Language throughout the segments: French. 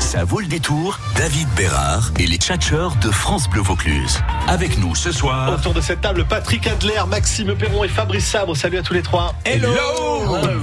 Ça vaut le détour, David Bérard et les tchatcheurs de France Bleu Vaucluse. Avec nous ce soir. Autour de cette table, Patrick Adler, Maxime Perron et Fabrice Sabre. Salut à tous les trois. Hello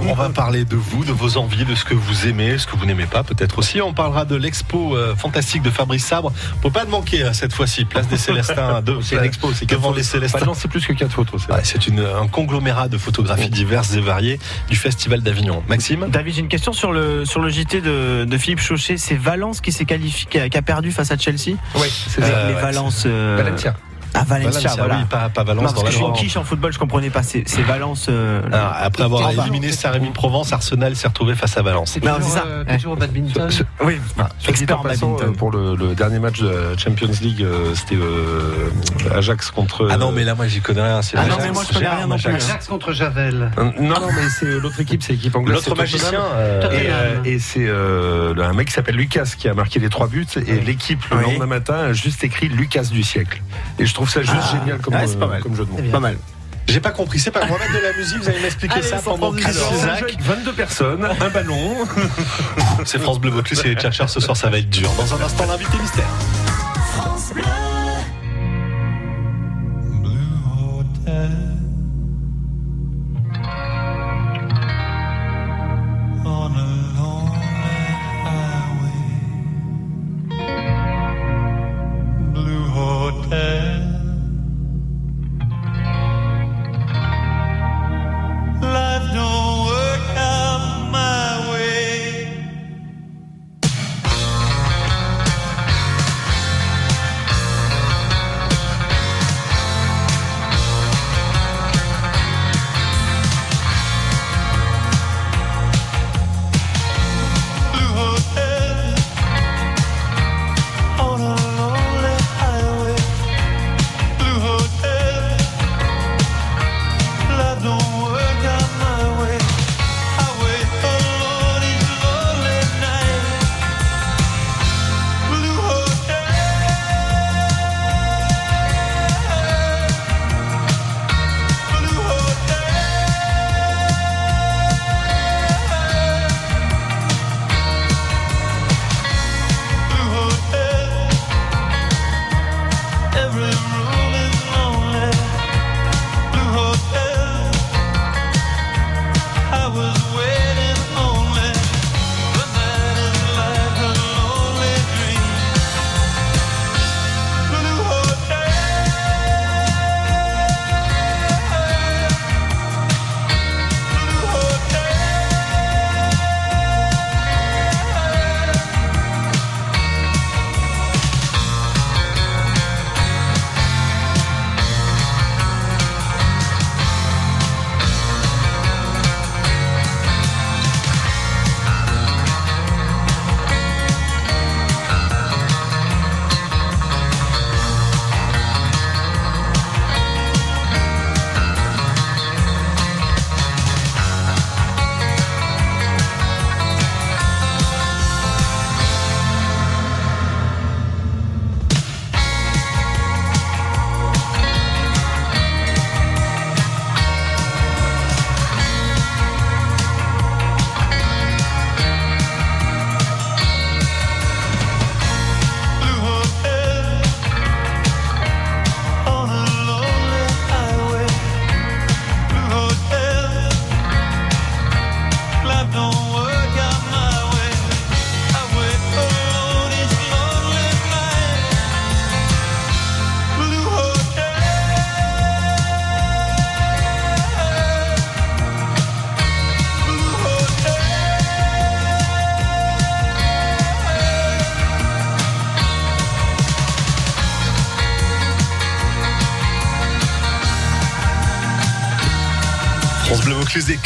On va parler de vous, de vos envies, de ce que vous aimez, ce que vous n'aimez pas peut-être aussi. On parlera de l'expo euh, fantastique de Fabrice Sabre. Faut pas le manquer euh, cette fois-ci. Place des Célestins. De, C'est une expo, c'est devant les Célestins. non, c'est plus que quatre photos. c'est un conglomérat de photographies diverses et variées du Festival d'Avignon. Maxime? David, j'ai une question sur le, sur le JT de, de Philippe Chauchet. C'est Valence qui s'est qualifié, qui a, perdu face à Chelsea Oui, c'est ça. Euh, les ouais, Valence. euh, Valencia. Ah, Valencia, Valencia, voilà. oui, pas, pas Valence Non, dans parce la que je suis en Loire. quiche en football, je comprenais pas. C'est Valence. euh, Alors, après avoir éliminé Saint-Rémy-de-Provence, Arsenal s'est retrouvé face à Valence. Non, c'est ça. T'es toujours au badminton. Ce- Oui, dit expert en badminton. euh, pour le, le dernier match de la Champions League, euh, c'était euh, Ajax contre. Ah non, mais là, moi, j'y connais rien. c'est Ah non, mais moi, je connais rien non plus. Ajax. Contre Javel. Euh, Non, non, mais c'est l'autre équipe, c'est l'équipe anglaise. L'autre magicien. Euh. Et, euh, c'est euh, un mec qui s'appelle Lucas qui a marqué les trois buts et l'équipe le lendemain matin a juste écrit Lucas du siècle. Et je trouve ça juste Ah. génial comme, Ouais, c'est pas euh, mal. comme jeu de mots. Pas mal. J'ai pas compris. C'est pas. On va mettre de la musique. Vous allez m'expliquer ça pendant transition. Chris Alors, c'est un Isaac. jeu avec 22 personnes, un ballon. C'est France Bleu Vaucluse et les chercheurs ce soir, ça va être dur. Dans un instant, l'invité mystère. on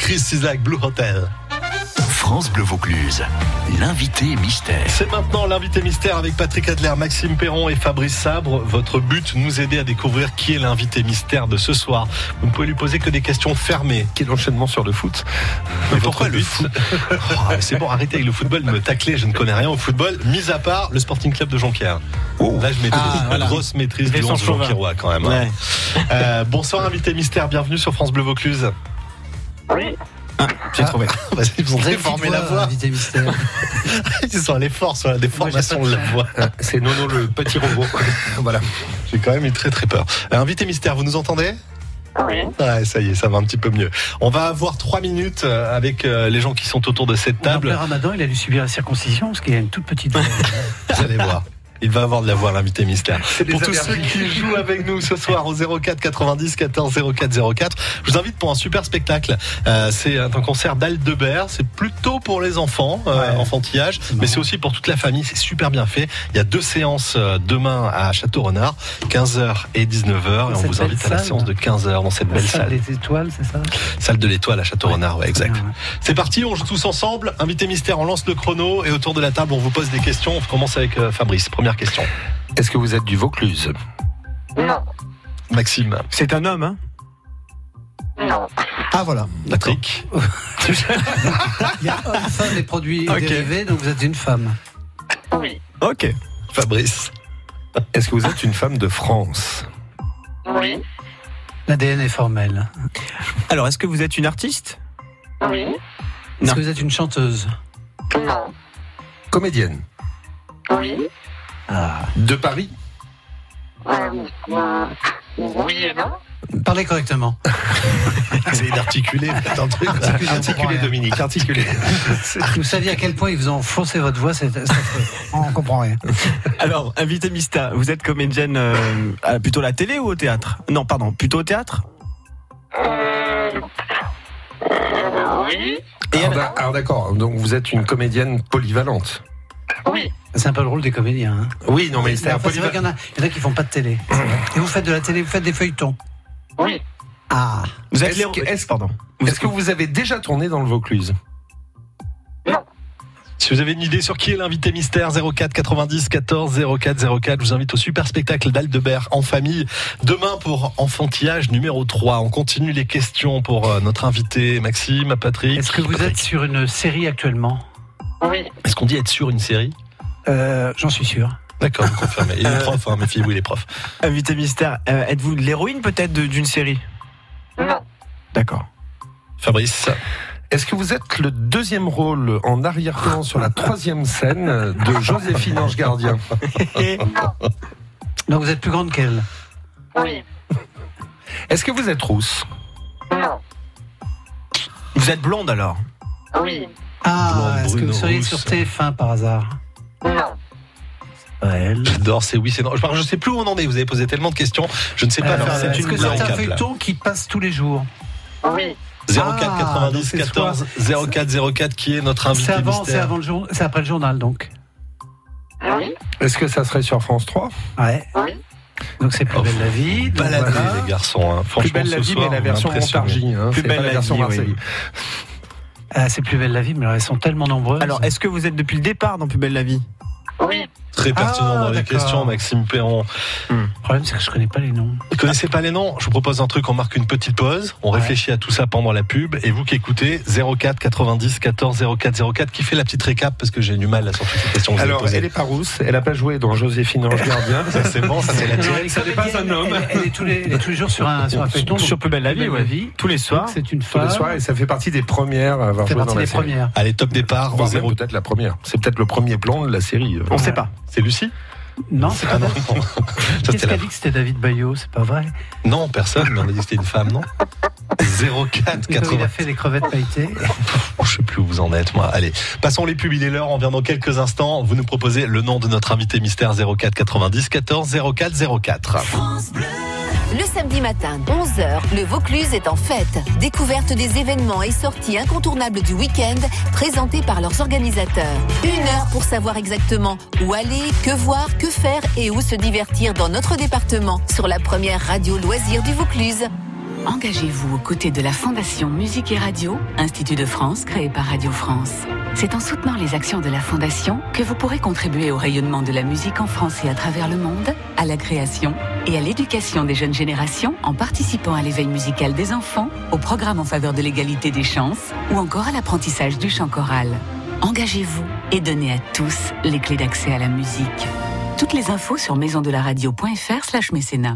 Chris Isaac, Blue Hotel. France Bleu Vaucluse. L'invité mystère. C'est maintenant l'invité mystère avec Patrick Adler, Maxime Perron et Fabrice Sabre. Votre but, nous aider à découvrir qui est l'invité mystère de ce soir. Vous ne pouvez lui poser que des questions fermées. Quel enchaînement sur le foot. Mais Votre pourquoi le but. foot Oh, C'est bon, arrêtez avec le football, de me tacler, je ne connais rien au football, mis à part le Sporting Club de Jonquière. Là, je maîtrise, Ah, voilà. grosse maîtrise du Vincent 11 Chauvin. Jonquiérois quand même. hein. Ouais. Euh, bonsoir invité mystère, bienvenue sur France Bleu Vaucluse. J'ai trouvé. Vas-y, Ils ont Vous avez une déformé la voix. invité mystère. Ils sont allés fort sur la déformation de la voix. Ah, C'est Nono le petit robot. voilà. J'ai quand même eu très très peur. Euh, invité mystère, vous nous entendez? Oui. Ouais, ça y est, ça va un petit peu mieux. On va avoir trois minutes euh, avec euh, les gens qui sont autour de cette table. ramadan, il a dû subir la circoncision parce qu'il a une toute petite. Vous allez voir. Il va avoir de la voix, l'invité mystère. Pour tous ceux qui jouent avec nous ce soir au 04 90 14 04 04, je vous invite pour un super spectacle. Euh, c'est un concert d'Aldebert. C'est plutôt pour les enfants, euh, Ouais. enfantillage, mais c'est aussi pour toute la famille. C'est super bien fait. Il y a deux séances euh, demain à Château-Renard, 15h et 19h. Et on vous invite à la salle. séance de 15h dans cette La belle salle salle. des étoiles, c'est ça? Salle de l'Étoile à Château-Renard, ouais, exact. C'est parti, on joue tous ensemble. Invité mystère, on lance le chrono et autour de la table, on vous pose des questions. On commence avec Fabrice. Première question. Est-ce que vous êtes du Vaucluse? Non. Maxime, C'est un homme, hein? Non. Ah voilà. Patrick, Il y a homme-femme des produits Ok. dérivés, donc vous êtes une femme. Oui. Ok. Fabrice, Est-ce que vous êtes une femme de France? Oui. L'ADN est formel. Alors, est-ce que vous êtes une artiste? Oui. Est-ce que vous êtes une chanteuse? Non. Comédienne Oui. Ah. De Paris Euh, oui et non. Parlez correctement. essayez d'articuler, un truc. Articulé Dominique, articulé. Si vous saviez à quel point ils vous ont faussé votre voix, c'est. On comprend rien. Alors, invité mystère, vous êtes comédienne euh, à- plutôt à la télé ou au théâtre? Non, pardon, plutôt au théâtre? Euh, euh, oui. Et Alors, elle- d'a- alors d'accord, donc vous êtes une comédienne polyvalente. Oui. C'est un peu le rôle des comédiens. Hein. Oui, non mais c'est un c'est vrai qu'il y en a, il y en a qui font pas de télé. Et vous faites de la télé, vous faites des feuilletons. Oui. Ah. Vous êtes Est-ce que- est-ce- pardon. Est-ce que vous avez déjà tourné dans le Vaucluse? Si vous avez une idée sur qui est l'invité mystère 04 90 14 04 04, je vous invite au super spectacle d'Aldebert en famille demain pour enfantillage numéro 3. On continue les questions pour euh, notre invité Maxime, Patrick. Est-ce que vous Patrick. êtes sur une série actuellement? Oui. Est-ce qu'on dit être sur une série euh, J'en suis sûr. D'accord, vous confirmez. Il est prof, hein, méfiez-vous, il est prof. Invité mystère, euh, êtes-vous l'héroïne peut-être de- d'une série Non. D'accord. Fabrice, Est-ce que vous êtes le deuxième rôle en arrière-plan sur la troisième scène de Joséphine Ange Gardien Donc vous êtes plus grande qu'elle. Oui. Est-ce que vous êtes rousse Non. Vous êtes blonde alors Oui. Ah, est-ce que vous seriez rousse. sur TF1 par hasard Non. Pas elle. j'adore, c'est oui, c'est non. Je je sais plus où on en est, vous avez posé tellement de questions, je ne sais pas Euh, faire Est-ce une que c'est un feuilleton qui passe tous les jours Oui. 04 Ah, donc 90 c'est 14 04 04 qui est notre invité C'est avant, c'est mystère. avant le jour, c'est après le journal donc. Oui. Est-ce que ça serait sur France 3 Ouais. Oui. Donc c'est plus Oh, belle la vie. Baladez voilà. les garçons, hein. franchement Plus belle la vie, soir, mais la version. Montargis. Hein, Plus belle la la version vie, oui. Ah, c'est plus belle la vie, mais alors elles sont tellement nombreuses. Alors, est-ce que vous êtes depuis le départ dans Plus belle la vie? Oui. Très pertinent Ah, dans les questions, Maxime Perron. le problème, c'est que je connais pas les noms. Vous connaissez pas les noms? Je vous propose un truc, on marque une petite pause, on Ouais. réfléchit à tout ça pendant la pub, et vous qui écoutez 04 90 14 04 04, qui fait la petite récap parce que j'ai du mal là sur toutes ces questions que vous avez Alors, elle est pas rousse, elle a pas joué dans Joséphine Ange Gardien. Ça c'est bon, ça c'est la est ça n'est pas un homme. Elle, elle est tous les, elle est tous les jours sur un, sur un feuilleton. Sur Plus belle la vie, ouais. vie. Tous les soirs. C'est une Tous femme. les soirs, et ça fait partie des premières à avoir fait joué dans la série. premières. Allez, top départ, Voire au même 0. peut-être la première. C'est peut-être le premier plan de la série. On sait pas. C'est Lucie Non, c'est pas Ah non, Qu'est-ce qu'a dit que c'était David Bayot C'est pas vrai. non, personne, mais on a dit que c'était une femme, non 04 Comme il 80. a fait des crevettes pailletées. Je sais plus où vous en êtes, moi. Allez, passons les pubs, il est l'heure, on vient dans quelques instants. Vous nous proposez le nom de notre invité mystère 04 90 14 04 04. Le samedi matin, 11h, le Vaucluse est en fête. Découverte des événements et sorties incontournables du week-end présentés par leurs organisateurs. Une heure pour savoir exactement où aller, que voir, que faire et où se divertir dans notre département sur la première radio loisir du Vaucluse. Engagez-vous aux côtés de la Fondation Musique et Radio, Institut de France créé par Radio France. C'est en soutenant les actions de la Fondation que vous pourrez contribuer au rayonnement de la musique en France et à travers le monde, à la création et à l'éducation des jeunes générations en participant à l'éveil musical des enfants, au programme en faveur de l'égalité des chances ou encore à l'apprentissage du chant choral. Engagez-vous et donnez à tous les clés d'accès à la musique. Toutes les infos sur maisondelaradio.fr slash mécénat.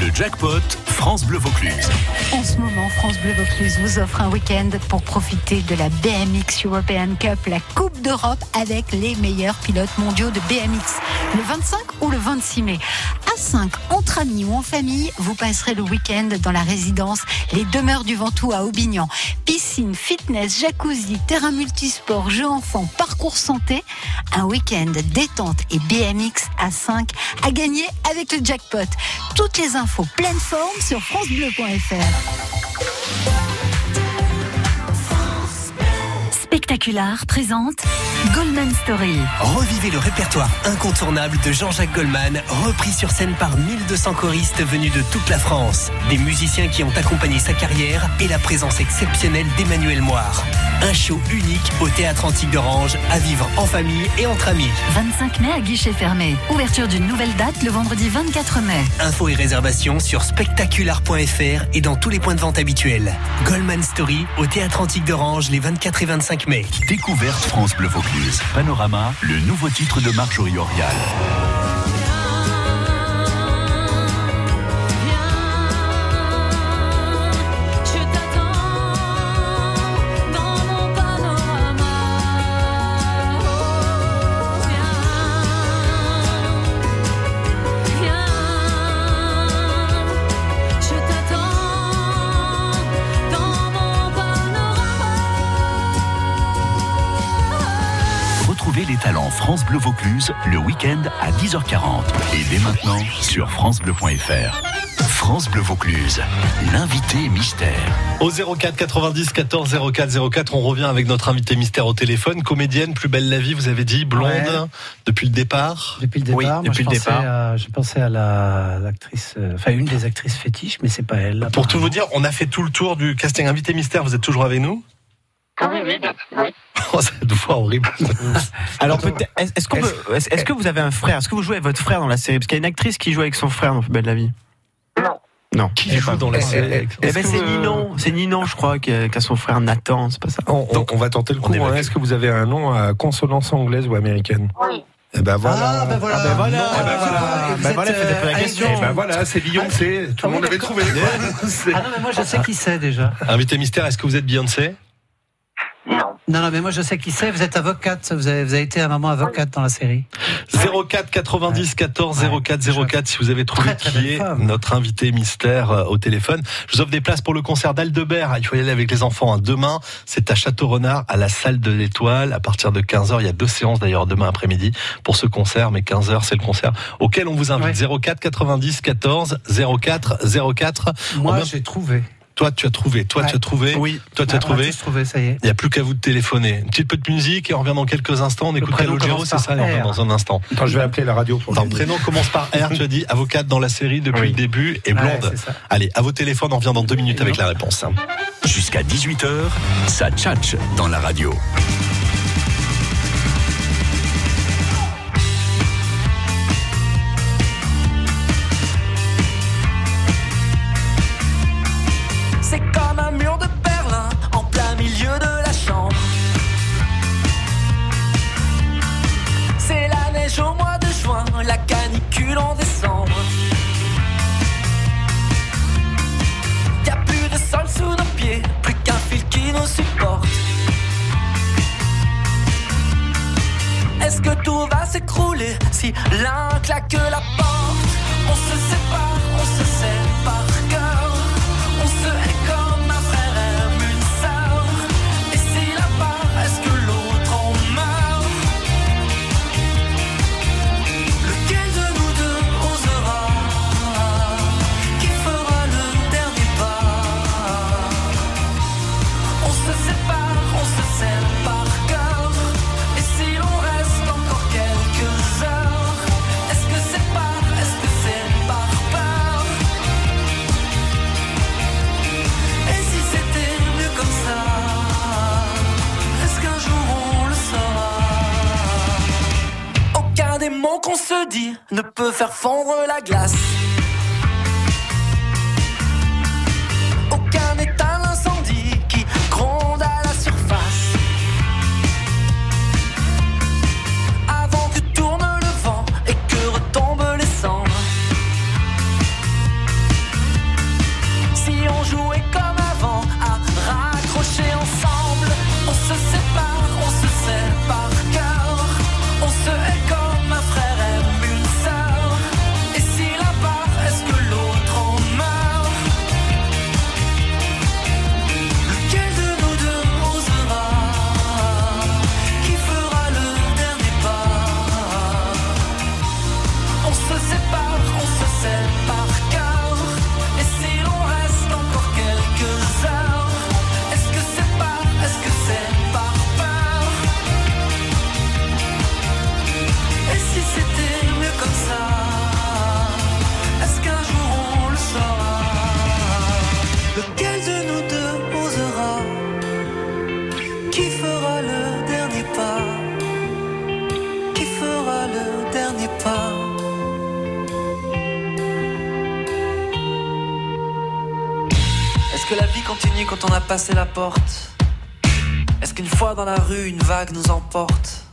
Le jackpot France Bleu Vaucluse. En ce moment, France Bleu Vaucluse vous offre un week-end pour profiter de la BMX European Cup, la Coupe d'Europe avec les meilleurs pilotes mondiaux de BMX. Le 25 ou le 26 mai. À 5, entre amis ou en famille, vous passerez le week-end dans la résidence Les Demeures du Ventoux à Aubignan. Piscine, fitness, jacuzzi, terrain multisport, jeux enfants, parcours santé. Un week-end détente et BMX à 5 à gagner avec le jackpot. Toutes les infos pleine forme sur francebleu.fr. Spectacular présente Goldman Story. Revivez le répertoire incontournable de Jean-Jacques Goldman, repris sur scène par 1200 choristes venus de toute la France. Des musiciens qui ont accompagné sa carrière et la présence exceptionnelle d'Emmanuel Moire. Un show unique au Théâtre Antique d'Orange, à vivre en famille et entre amis. 25 mai à guichet fermé. Ouverture d'une nouvelle date le vendredi 24 mai. Infos et réservations sur spectacular.fr et dans tous les points de vente habituels. Goldman Story au Théâtre Antique d'Orange les 24 et 25 mai. Découverte France Bleu Vaucluse. Panorama, le nouveau titre de Marjorie Orial. France Bleu Vaucluse le week-end à 10h40 et dès maintenant sur francebleu.fr. France Bleu Vaucluse, l'invité mystère. Au 04 90 14 04 04, on revient avec notre invité mystère au téléphone. Comédienne, plus belle la vie, vous avez dit, blonde, Ouais. depuis le départ. Depuis le départ, Oui, moi, depuis je le pensais départ. à- je pensais à la- l'actrice, euh, enfin une des actrices fétiches, mais c'est pas elle. Pour tout vous dire, on a fait tout le tour du casting invité mystère. Vous êtes toujours avec nous Oui, oui, oui. Oh, cette voix horrible. Alors peut-être, est-ce est-ce est-ce que vous avez un frère? Est-ce que vous jouez avec votre frère dans la série? Parce qu'il y a une actrice qui joue avec son frère dans belle la vie. Non. Non. Qui joue dans la série? Eh ben c'est que- Ninon, c'est Ninon, je crois, qui a, son frère Nathan, c'est pas ça? On, on- on va tenter le coup. hein. Est-ce que vous avez un nom à consonance anglaise ou américaine? Oui. Eh ben voilà. Ah, ben voilà. Ah ben voilà. Non, Eh ben ben voilà. Et vous Ben voilà, la euh, question. Eh ben voilà, c'est Beyoncé. Tout le monde avait trouvé. Ah non, mais moi je sais qui c'est déjà. Invité mystère, est-ce que vous êtes Beyoncé? Non. Non, non, mais moi je sais qui c'est. Vous êtes avocate. Vous avez, vous avez été à un moment avocate dans la série. 04 90 14 04 04 si vous avez trouvé Très, très qui est femme. notre invité mystère euh, au téléphone. Je vous offre des places pour le concert d'Aldebert. Il faut y aller avec les enfants. hein. Demain, c'est à Château-Renard, à la salle de l'Étoile, à partir de 15h. Il y a deux séances d'ailleurs demain après-midi pour ce concert, mais 15h c'est le concert auquel on vous invite. 04 90 14 04 04. Moi j'ai trouvé. Toi, tu as trouvé. Toi, tu as trouvé. Oui. Toi, tu as on a trouvé. trouvé, ça y est. Il n'y a plus qu'à vous de téléphoner. Une petite peu de musique et on revient dans quelques instants. On écoute Calogero, c'est ça, et on dans un instant. Attends, je vais appeler la radio pour Ton prénom commence par R, tu as dit, avocate dans la série depuis Oui. le début et blonde. Ouais. Allez, à vos téléphones, on revient dans deux minutes avec la réponse. Jusqu'à 18h, ça tchatche dans la radio. L'un claque la porte qu'on se dit ne peut faire fondre la glace. se sépare, on se sépare. Quand on a passé la porte. Est-ce qu'une fois dans la rue, une vague nous emporte?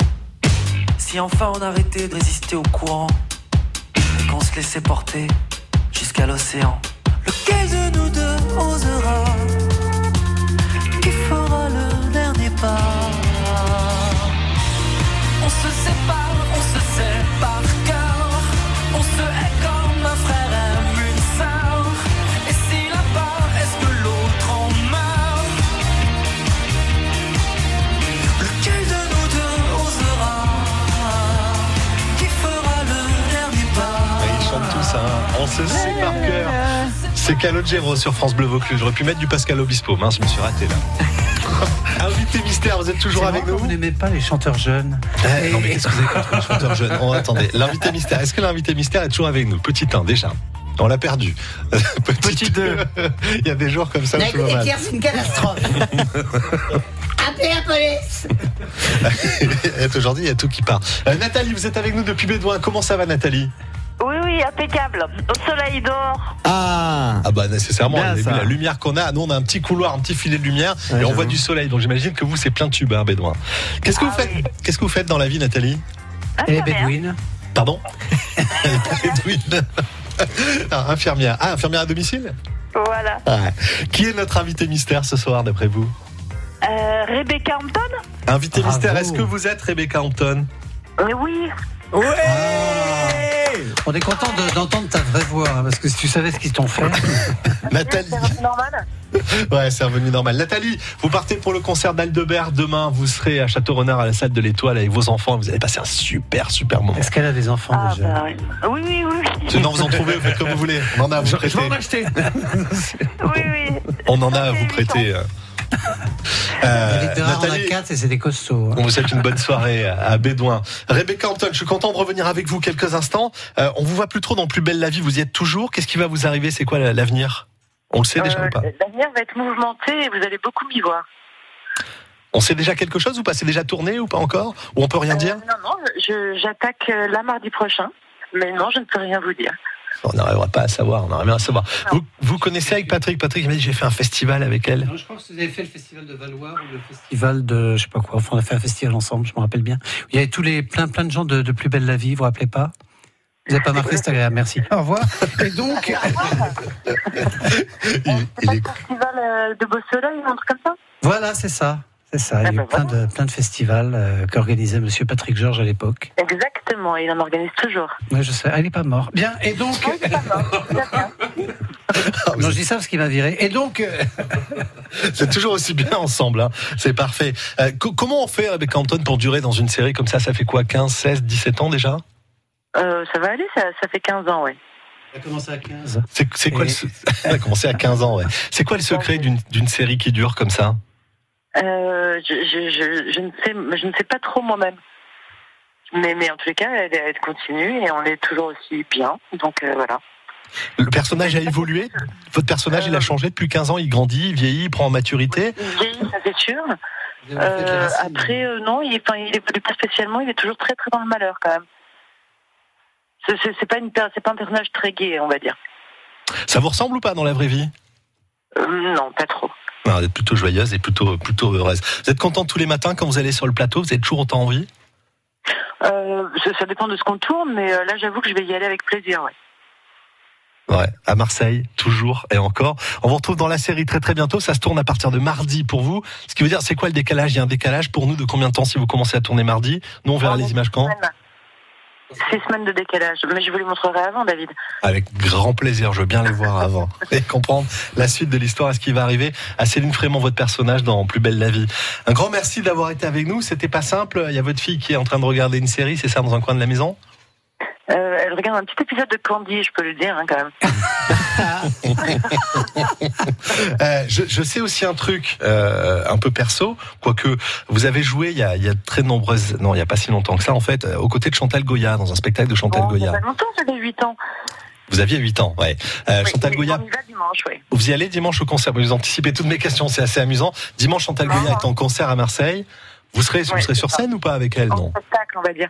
Si enfin on arrêtait de résister au courant Et qu'on se laissait porter jusqu'à l'océan. Lequel de nous deux osera sait par cœur. C'est Calogero sur France Bleu Vaucluse. J'aurais pu mettre du Pascal Obispo. Mince, je me suis raté là. Invité mystère, vous êtes toujours avec nous Vous n'aimez pas les chanteurs jeunes. Eh, Non mais qu'est-ce que vous avez contre les chanteurs jeunes Oh, attendez, l'invité mystère. Est-ce que l'invité mystère est toujours avec nous Petit 1 déjà. On l'a perdu. Petit 2. Il y a des jours comme ça où je vois mal. c'est une catastrophe. Appelez la police. Aujourd'hui, il y a tout qui part. Euh, Nathalie, vous êtes avec nous depuis Bédouin. Comment ça va, Nathalie? Oui, oui, impeccable. Au soleil dehors. Ah Ah bah nécessairement, Bien, vu la lumière qu'on a. Nous, on a un petit couloir, un petit filet de lumière Ouais, et on voit du soleil. Donc j'imagine que vous, c'est plein de tubes, hein, Bédouin. Qu'est-ce que vous Ah faites oui. Qu'est-ce que vous faites dans la vie, Nathalie les Infirmière. bédouines. Pardon Bédouine. Ah, infirmière. Ah, infirmière à domicile Voilà. Ouais. Qui est notre invité mystère ce soir, d'après vous Euh, Rebecca Hampton Invité Bravo. mystère, est-ce que vous êtes Rebecca Hampton? Euh, Oui. On est content de- d'entendre ta vraie voix, hein, parce que si tu savais ce qu'ils t'ont fait. Nathalie. C'est normal. Ouais, c'est revenu normal. Nathalie, vous partez pour le concert d'Aldebert demain. Vous serez à Château-Renard à la salle de l'Étoile avec vos enfants. Vous allez passer un super, super moment. Est-ce qu'elle a des enfants Ah, déjà? bah oui. Oui, oui. Sinon, vous en trouvez, vous faites comme vous voulez. On en a à vous Je prêter. vais en acheter. Oui, oui. On en a à vous prêter. Euh, a Nathalie, quatre et c'est des costauds. hein. on vous souhaite une bonne soirée à Bédouin. Rebecca Hampton, je suis content de revenir avec vous quelques instants. Euh, on vous voit plus trop dans Plus belle la vie. Vous y êtes toujours. Qu'est-ce qui va vous arriver? C'est quoi l'avenir? On le sait déjà Euh, ou pas? L'avenir va être mouvementé et vous allez beaucoup m'y voir. On sait déjà quelque chose ou pas? C'est déjà tourné ou pas encore? Ou on peut rien dire? Euh, non, non, je- j'attaque là mardi prochain. Mais non, je ne peux rien vous dire. On n'arrivera pas à savoir. On n'arrive rien à savoir. Vous, vous connaissez avec Patrick? Patrick m'a dit j'ai fait un festival avec elle. Non, je pense que vous avez fait le festival de Valois ou le festival de je sais pas quoi. Enfin, on a fait un festival ensemble, je me rappelle bien. Il y avait tous les plein plein de gens de, de plus belle la vie. Vous vous rappelez pas? Vous n'avez pas marqué, c'est agréable. Merci. Au revoir. Et donc, Il, C'est il est- festival euh, de Beau Soleil, un truc comme ça? Voilà, c'est ça. C'est ça. Il y a Ah eu ben plein de, plein de festivals euh, qu'organisait Monsieur Patrick Georges à l'époque. Exactement, il en organise toujours. Ouais, je sais. Ah, il est pas mort. Bien. Et donc, Non, c'est pas mort. Non, je dis ça parce qu'il m'a viré. Et donc, euh, C'est toujours aussi bien ensemble. hein. C'est parfait. Euh, co- comment on fait Rebecca Hampton pour durer dans une série comme ça? Ça fait quoi 15, 16, 17 ans déjà? Euh, ça va aller, ça, ça fait 15 ans, ouais. on a commencé à 15. C'est c'est quoi Et- le Elle a commencé à 15 ans, ouais. C'est quoi le secret d'une série qui dure comme ça? Euh, je, je, je, je ne sais, je ne sais pas trop moi-même. Mais, mais en tous les cas, elle, elle continue et on est toujours aussi bien. Donc euh, voilà. Le personnage a évolué Votre personnage, il a changé depuis 15 ans Il grandit, il vieillit, il prend en maturité Il vieillit, ça c'est sûr. Euh, après, euh, non, il, enfin, il évolue pas spécialement. Il est toujours très très dans le malheur quand même. C'est- pas une, per- c'est pas un personnage très gai, on va dire. Ça vous ressemble ou pas dans la vraie vie? Euh, non, pas trop. Non, Vous êtes plutôt joyeuse et plutôt, plutôt heureuse. Vous êtes contente tous les matins quand vous allez sur le plateau? Vous avez toujours autant envie Euh, ça, ça dépend de ce qu'on tourne, mais euh, là, j'avoue que je vais y aller avec plaisir. Ouais. Ouais, à Marseille, toujours et encore. On vous retrouve dans la série très très bientôt. Ça se tourne à partir de mardi pour vous. Ce qui veut dire, c'est quoi le décalage? Il y a un décalage pour nous de combien de temps si vous commencez à tourner mardi? Nous, on verra les images quand? Six semaines de décalage. Mais je vous les montrerai avant, David. Avec grand plaisir, je veux bien les voir avant et comprendre la suite de l'histoire et ce qui va arriver à Céline Frémont, votre personnage dans Plus belle la vie. Un grand merci d'avoir été avec nous. C'était pas simple. Il y a votre fille qui est en train de regarder une série, c'est ça, dans un coin de la maison? Euh, elle regarde un petit épisode de Candy, je peux le dire hein, quand même. Euh, je, je sais aussi un truc euh, un peu perso, quoique vous avez joué il y a, il y a très nombreuses, non, il y a pas si longtemps que ça en fait, aux côtés de Chantal Goya dans un spectacle de Chantal Bon, il y a Goya. pas longtemps, j'avais 8 ans. Vous aviez 8 ans, ouais. Euh, Oui, Chantal Goya, On y va dimanche, oui. vous y allez dimanche au concert. Vous anticipez toutes mes questions, c'est assez amusant. Dimanche, Chantal Goya est en concert à Marseille. Vous serez, vous serez sur ça. scène ou pas avec elle, En non? spectacle, on va dire.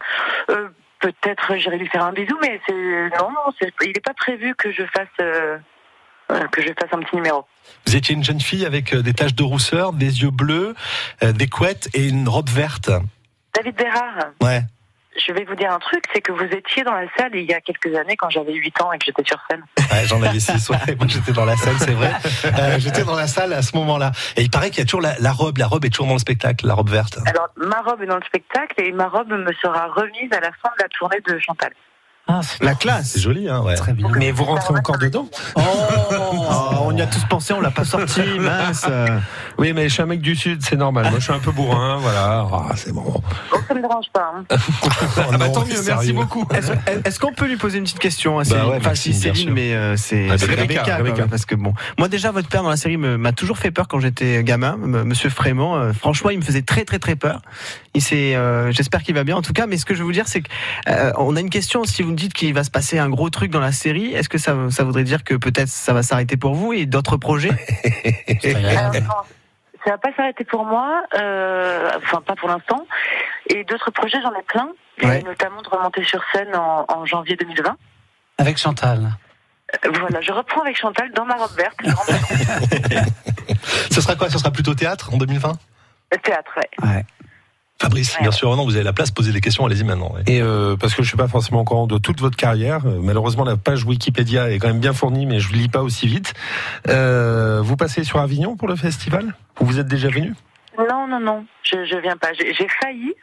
Euh, Peut-être j'irai lui faire un bisou, mais c'est non, non, c'est- il n'est pas prévu que je fasse euh, euh, que je fasse un petit numéro. Vous étiez une jeune fille avec euh, des taches de rousseur, des yeux bleus, euh, des couettes et une robe verte. David Bérard, Ouais. Je vais vous dire un truc, c'est que vous étiez dans la salle il y a quelques années quand j'avais 8 ans et que j'étais sur scène. Ouais, j'en avais six. Ouais. Moi, j'étais dans la salle, c'est vrai. Euh, j'étais dans la salle à ce moment-là. Et il paraît qu'il y a toujours la, la robe. La robe est toujours dans le spectacle, la robe verte. Alors, ma robe est dans le spectacle et ma robe me sera remise à la fin de la tournée de Chantal. La classe. C'est joli, hein, ouais. Très bien. Mais vous rentrez encore dedans Oh, on y a tous pensé, on l'a pas sorti, mince. Oui, mais je suis un mec du Sud, c'est normal. Moi, je suis un peu bourrin, voilà. Ah, c'est bon. Donc, ça me dérange pas. hein. Oh, Ah bah, tant mieux, sérieux. merci beaucoup. Est-ce qu'on peut lui poser une petite question à Bah ouais, Enfin, si Céline, mais euh, c'est Ah, Rebecca, Rebecca, parce que bon, moi déjà votre père dans la série m'a toujours fait peur quand j'étais gamin, Monsieur Frémont. euh, franchement, il me faisait très très très peur. Il s'est, euh, j'espère qu'il va bien en tout cas. Mais ce que je veux vous dire, c'est que euh, on a une question. Si vous me dites qu'il va se passer un gros truc dans la série, est-ce que ça, ça voudrait dire que peut-être ça va s'arrêter pour vous et d'autres projets? Alors, non, ça va pas s'arrêter pour moi, euh, enfin pas pour l'instant. Et d'autres projets, j'en ai plein, Ouais. notamment de remonter sur scène en, en janvier 2020. Avec Chantal. Euh, Voilà, je reprends avec Chantal dans ma robe verte. Ce sera quoi? Ce sera plutôt théâtre en 2020 au théâtre, ouais. Ouais. Fabrice, bien sûr, non, vous avez la place, posez des questions, allez-y maintenant. ouais. Et euh, parce que je suis pas forcément au courant de toute votre carrière, euh, malheureusement la page Wikipédia est quand même bien fournie, mais je lis pas aussi vite. Euh, vous passez sur Avignon pour le festival? Ou vous êtes déjà venu? Non, non, non, je, je viens pas. J'ai j'ai failli,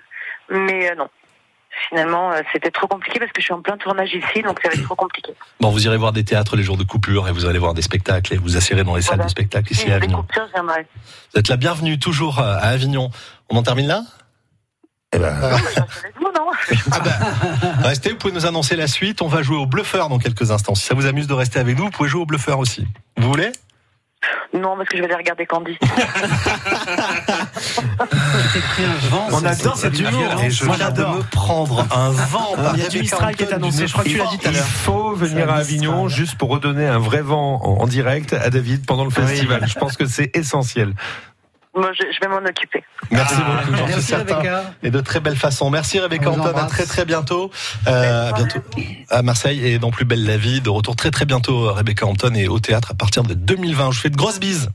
mais euh, non. Finalement, euh, c'était trop compliqué parce que je suis en plein tournage ici, donc ça va être trop compliqué. Bon, vous irez voir des théâtres les jours de coupure et vous allez voir des spectacles et vous assirez dans les salles Voilà. de spectacle ici à Avignon. coupures. Vous êtes la bienvenue toujours euh, à Avignon. On en termine là? Eh ben, je non Ah bah, restez, vous pouvez nous annoncer la suite. On va jouer au bluffeur dans quelques instants. Si ça vous amuse de rester avec nous, vous pouvez jouer au bluffeur aussi. Vous voulez? Non, parce que je vais aller regarder Candy. Vent. On c'est- adore c'est cet d'une humour. Et je Moi, viens de me prendre un vent par Il y a du Mistral qui est annoncé, je crois que tu l'as dit tout à il faut venir à Avignon juste pour redonner un vrai vent en, direct à David pendant le Oui. festival. Je pense que c'est essentiel. Moi, je, je vais m'en occuper. Merci beaucoup, j'en suis certain. Rebecca. Et de très belles façons. Merci Rebecca Anton, à très très bientôt. Euh, à bientôt à Marseille et dans Plus Belle la Vie. De retour très très bientôt Rebecca Anton et au théâtre à partir de 2020. Je vous fais de grosses bises.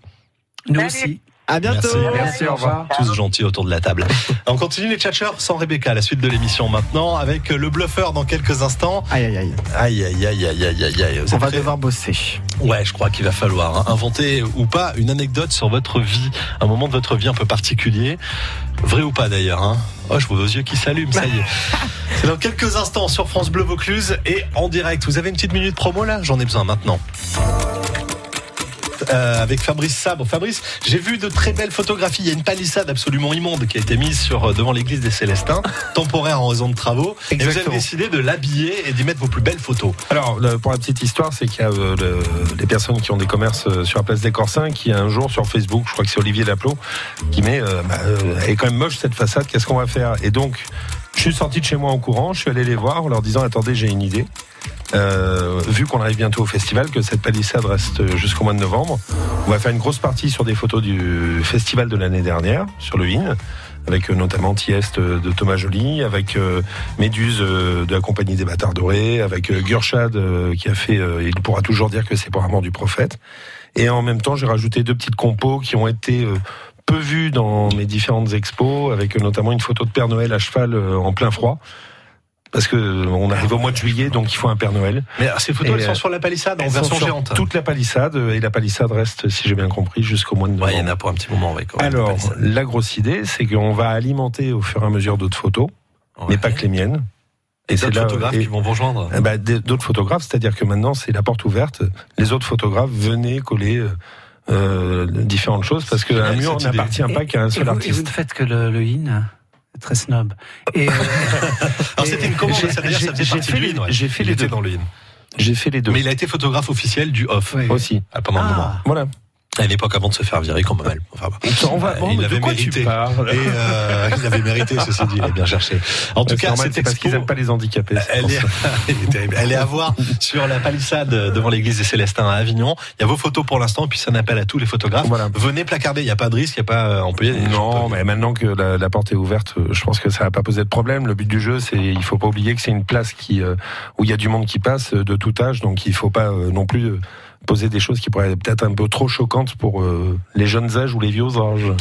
Nous Salut. aussi. À bientôt. Merci. Merci, au revoir. Tous gentils autour de la table. On continue les tchatcheurs sans Rebecca, la suite de l'émission maintenant avec le bluffeur dans quelques instants. Aïe aïe aïe. Aïe aïe aïe aïe aïe aïe aïe. On va devoir bosser. Ouais, je crois qu'il va falloir hein, inventer ou pas une anecdote sur votre vie, un moment de votre vie un peu particulier. Vrai ou pas d'ailleurs hein Oh, je vois vos yeux qui s'allument, ça y est. C'est dans quelques instants sur France Bleu Vaucluse et en direct. Vous avez une petite minute promo là? J'en ai besoin maintenant. Euh, avec Fabrice Sabre. Fabrice, j'ai vu de très belles photographies. Il y a une palissade absolument immonde qui a été mise sur euh, devant l'église des Célestins, temporaire en raison de travaux. Et vous avez décidé de l'habiller et d'y mettre vos plus belles photos. Alors, le- pour la petite histoire, c'est qu'il y a euh, le- les personnes qui ont des commerces euh, sur la place des Corsins qui, un jour, sur Facebook, je crois que c'est Olivier Laplot, qui met euh, bah, euh, Elle est quand même moche cette façade, qu'est-ce qu'on va faire? Et donc, je suis sorti de chez moi en courant, je suis allé les voir en leur disant Attendez, j'ai une idée. Euh, vu qu'on arrive bientôt au festival, que cette palissade reste jusqu'au mois de novembre, on va faire une grosse partie sur des photos du festival de l'année dernière, sur le IN, avec euh, notamment Tiest euh, de Thomas Joly, avec euh, Méduse de la compagnie des bâtards dorés, avec euh, qui a fait, il pourra toujours dire que c'est pour amour du prophète. Et en même temps, j'ai rajouté deux petites compos qui ont été peu vues dans mes différentes expos, avec notamment une photo de Père Noël à cheval en plein froid. Parce que on arrive au mois de juillet, donc il faut un Père Noël. Mais ces photos, Et, elles sont euh, sur la palissade en version géante. Toute la palissade, et la palissade reste, si j'ai bien compris, jusqu'au mois de novembre. Ouais, il y en a pour un petit moment avec. ouais, Alors, la grosse idée, c'est qu'on va alimenter au fur et à mesure d'autres photos, mais pas que les miennes. Et c'est d'autres photographes et- qui vont vous rejoindre. Des- d'autres photographes, c'est-à-dire que maintenant c'est la porte ouverte. Les autres photographes venaient coller euh, euh, différentes choses parce qu'un mur n'appartient pas qu'à un Et seul vous, et vous artiste. ne faites que le, le in, très snob. Et, euh, Alors c'était une commande, j'ai- ça veut dire que ça faisait partie fait du les- in, ouais. j'ai fait Il les était deux. dans le in. J'ai fait les deux Mais il a été photographe officiel du off Oui. aussi. ah, pendant un Ah. moment. Voilà. À l'époque, avant de se faire virer comme mal. Enfin, On va, bon, il de avait mérité. Et euh, il avait mérité, ceci dit, il a bien cherché. En tout cas, c'est parce qu'ils aiment pas les handicapés. elle est, elle est est à voir sur la palissade devant l'église des Célestins à Avignon. Il y a vos photos pour l'instant, puis c'est un appel à tous les photographes. Voilà. Venez placarder, il n'y a pas de risque, il n'y a pas euh, employé. Non, mais maintenant que la, la porte est ouverte, euh, je pense que ça va pas poser de problème. Le but du jeu, c'est il faut pas oublier que c'est une place qui euh, où il y a du monde qui passe euh, de tout âge, donc il faut pas euh, non plus euh, poser des choses qui pourraient être peut-être un peu trop choquantes pour euh, les jeunes âges ou les vieux âges.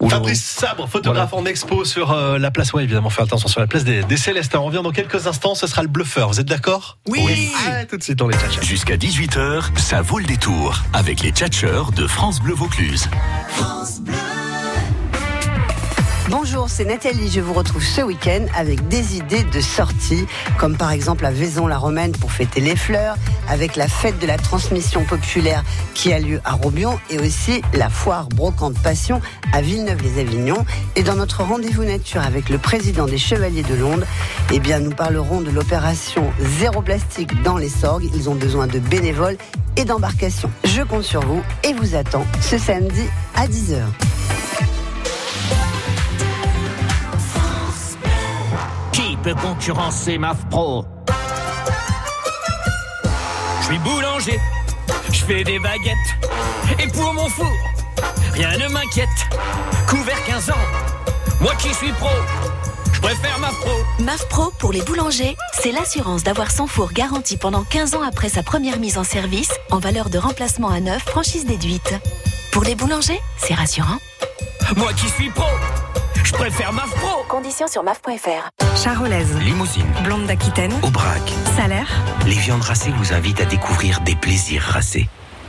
Ou le- Fabrice Sabre, photographe en expo sur euh, la place. Ouais, évidemment, faire attention sur la place des, des Célestins. On revient dans quelques instants. Ce sera le bluffeur. Vous êtes d'accord? Oui. Ah, tout de suite, on les tchatche. Jusqu'à 18h, ça vaut le détour avec les tchatcheurs de France Bleu Vaucluse. Bonjour, c'est Nathalie. Je vous retrouve ce week-end avec des idées de sortie, comme par exemple à Vaison-la-Romaine pour fêter les fleurs, avec la fête de la transmission populaire qui a lieu à Robion et aussi la foire brocante passion à Villeneuve-les-Avignon. Et dans notre rendez-vous nature avec le président des Chevaliers de Londres, eh bien, nous parlerons de l'opération Zéro plastique dans les sorgues. Ils ont besoin de bénévoles et d'embarcations. Je compte sur vous et vous attends ce samedi à 10h. Peut concurrencer MAF Pro Je suis boulanger, je fais des baguettes. Et pour mon four, rien ne m'inquiète. Couvert 15 ans, moi qui suis pro, je préfère MAF Pro. MAF Pro pour les boulangers, c'est l'assurance d'avoir son four garanti pendant 15 ans après sa première mise en service en valeur de remplacement à neuf, franchise déduite. Pour les boulangers, c'est rassurant. Moi qui suis pro, je préfère MAF Pro. Conditions sur maf.fr. Charolaise, Limousine, blonde d'Aquitaine, Aubrac. salaire. Les viandes racées vous invitent à découvrir des plaisirs racés.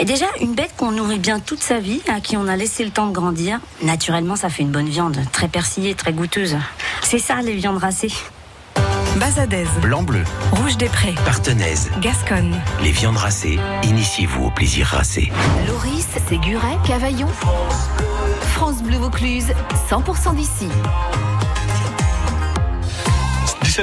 Et déjà, une bête qu'on nourrit bien toute sa vie, à qui on a laissé le temps de grandir, naturellement, ça fait une bonne viande, très persillée, très goûteuse. C'est ça, les viandes racées. Bazadaise, Blanc-bleu, rouge des prés, partenaise. Gasconne. Les viandes racées, initiez-vous au plaisir racé. Loris, Séguret, Cavaillon. France Bleu Vaucluse, 100% d'ici.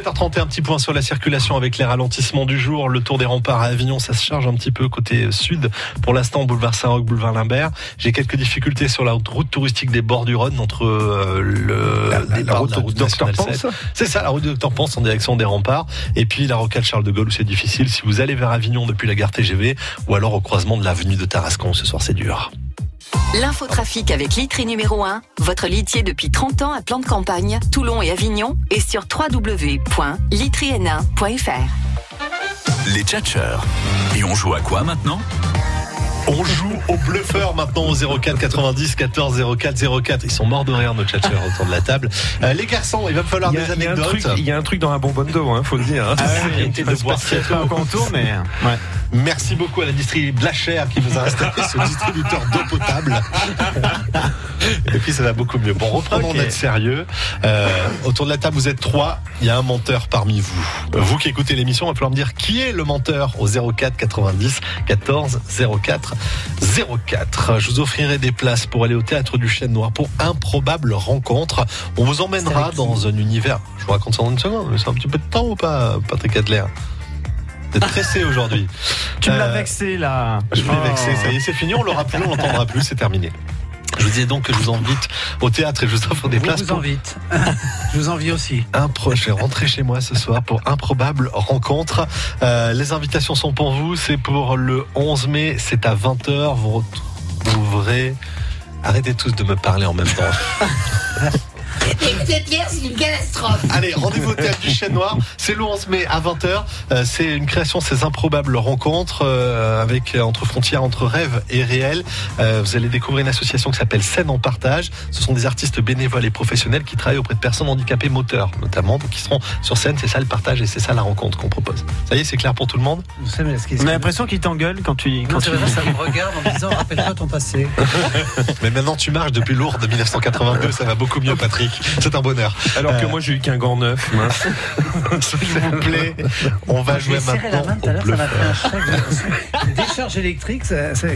17h31, un petit point sur la circulation avec les ralentissements du jour. Le tour des remparts à Avignon, ça se charge un petit peu côté sud. Pour l'instant, boulevard Saint-Roch, boulevard Limbert. J'ai quelques difficultés sur la route touristique des bords du Rhône entre euh, le La- la- la départ route de la de route Dr. nationale Pence 7. C'est ça, la route de Dr. Pence en direction des remparts. Et puis la rocade Charles de Gaulle où c'est difficile. Si vous allez vers Avignon depuis la gare TGV ou alors au croisement de l'avenue de Tarascon, ce soir c'est dur. L'infotrafic avec Litry numéro 1, votre litier depuis 30 ans à plan de campagne, Toulon et Avignon, et sur www.litryna.fr. Les tchatcheurs. Et on joue à quoi maintenant? On joue au bluffeur maintenant au 04 90 14 04 04. Ils sont morts de rire nos tchatcheurs autour de la table. Euh, les garçons, il va me falloir a, des anecdotes. il y a un truc dans un bonbon d'eau, hein, faut le dire. hein. De mais ouais. Merci beaucoup à la distribution Blacher qui nous a installé ce distributeur d'eau potable. Et puis ça va beaucoup mieux. Bon, reprenons Ok. notre sérieux. Euh, autour de la table, vous êtes trois. Il y a un menteur parmi vous. Vous qui écoutez l'émission, il va falloir me dire qui est le menteur au 04 90 14 04 04. Je vous offrirai des places pour aller au théâtre du Chêne Noir pour improbable rencontre. On vous emmènera dans un univers. Je vous raconte ça dans une seconde, mais c'est un petit peu de temps ou pas, Patrick Adler? Vous êtes pressé aujourd'hui. Tu me l'as Euh, vexé là. je voulais Oh. vexer, ça y est, c'est fini, on l'aura plus, on l'entendra plus, c'est terminé. Je vous disais donc que je vous invite au théâtre et je vous offre des Vous places vous pour invite. je vous envie aussi. Je vais rentrer chez moi ce soir pour improbable rencontre. Euh, les invitations sont pour vous, c'est pour le 11 mai, c'est à 20h, vous retrouverez... Arrêtez tous de me parler en même temps. Pierre, c'est une catastrophe. Allez, rendez-vous au théâtre du Chêne Noir. C'est le 11 mai à 20h. Euh, c'est une création, ces improbables rencontres euh, avec euh, entre frontières, entre rêve et réel. Euh, vous allez découvrir une association qui s'appelle Scène en partage. Ce sont des artistes bénévoles et professionnels qui travaillent auprès de personnes handicapées moteurs, notamment, donc qui seront sur scène. C'est ça le partage et c'est ça la rencontre qu'on propose. Ça y est, c'est clair pour tout le monde? On a l'impression qu'il t'engueule quand tu. Quand Non, tu... vrai, ça me regarde en me disant rappelle-toi ton passé. Mais maintenant, tu marches depuis Lourdes 1982. Ça va beaucoup mieux, Patrick. C'est un bonheur. Alors que Euh, moi j'ai eu qu'un gant neuf. S'il vous plaît, on va jouer serré la main maintenant tout à au l'heure, ça m'a fait un décharge électrique, ça- ça-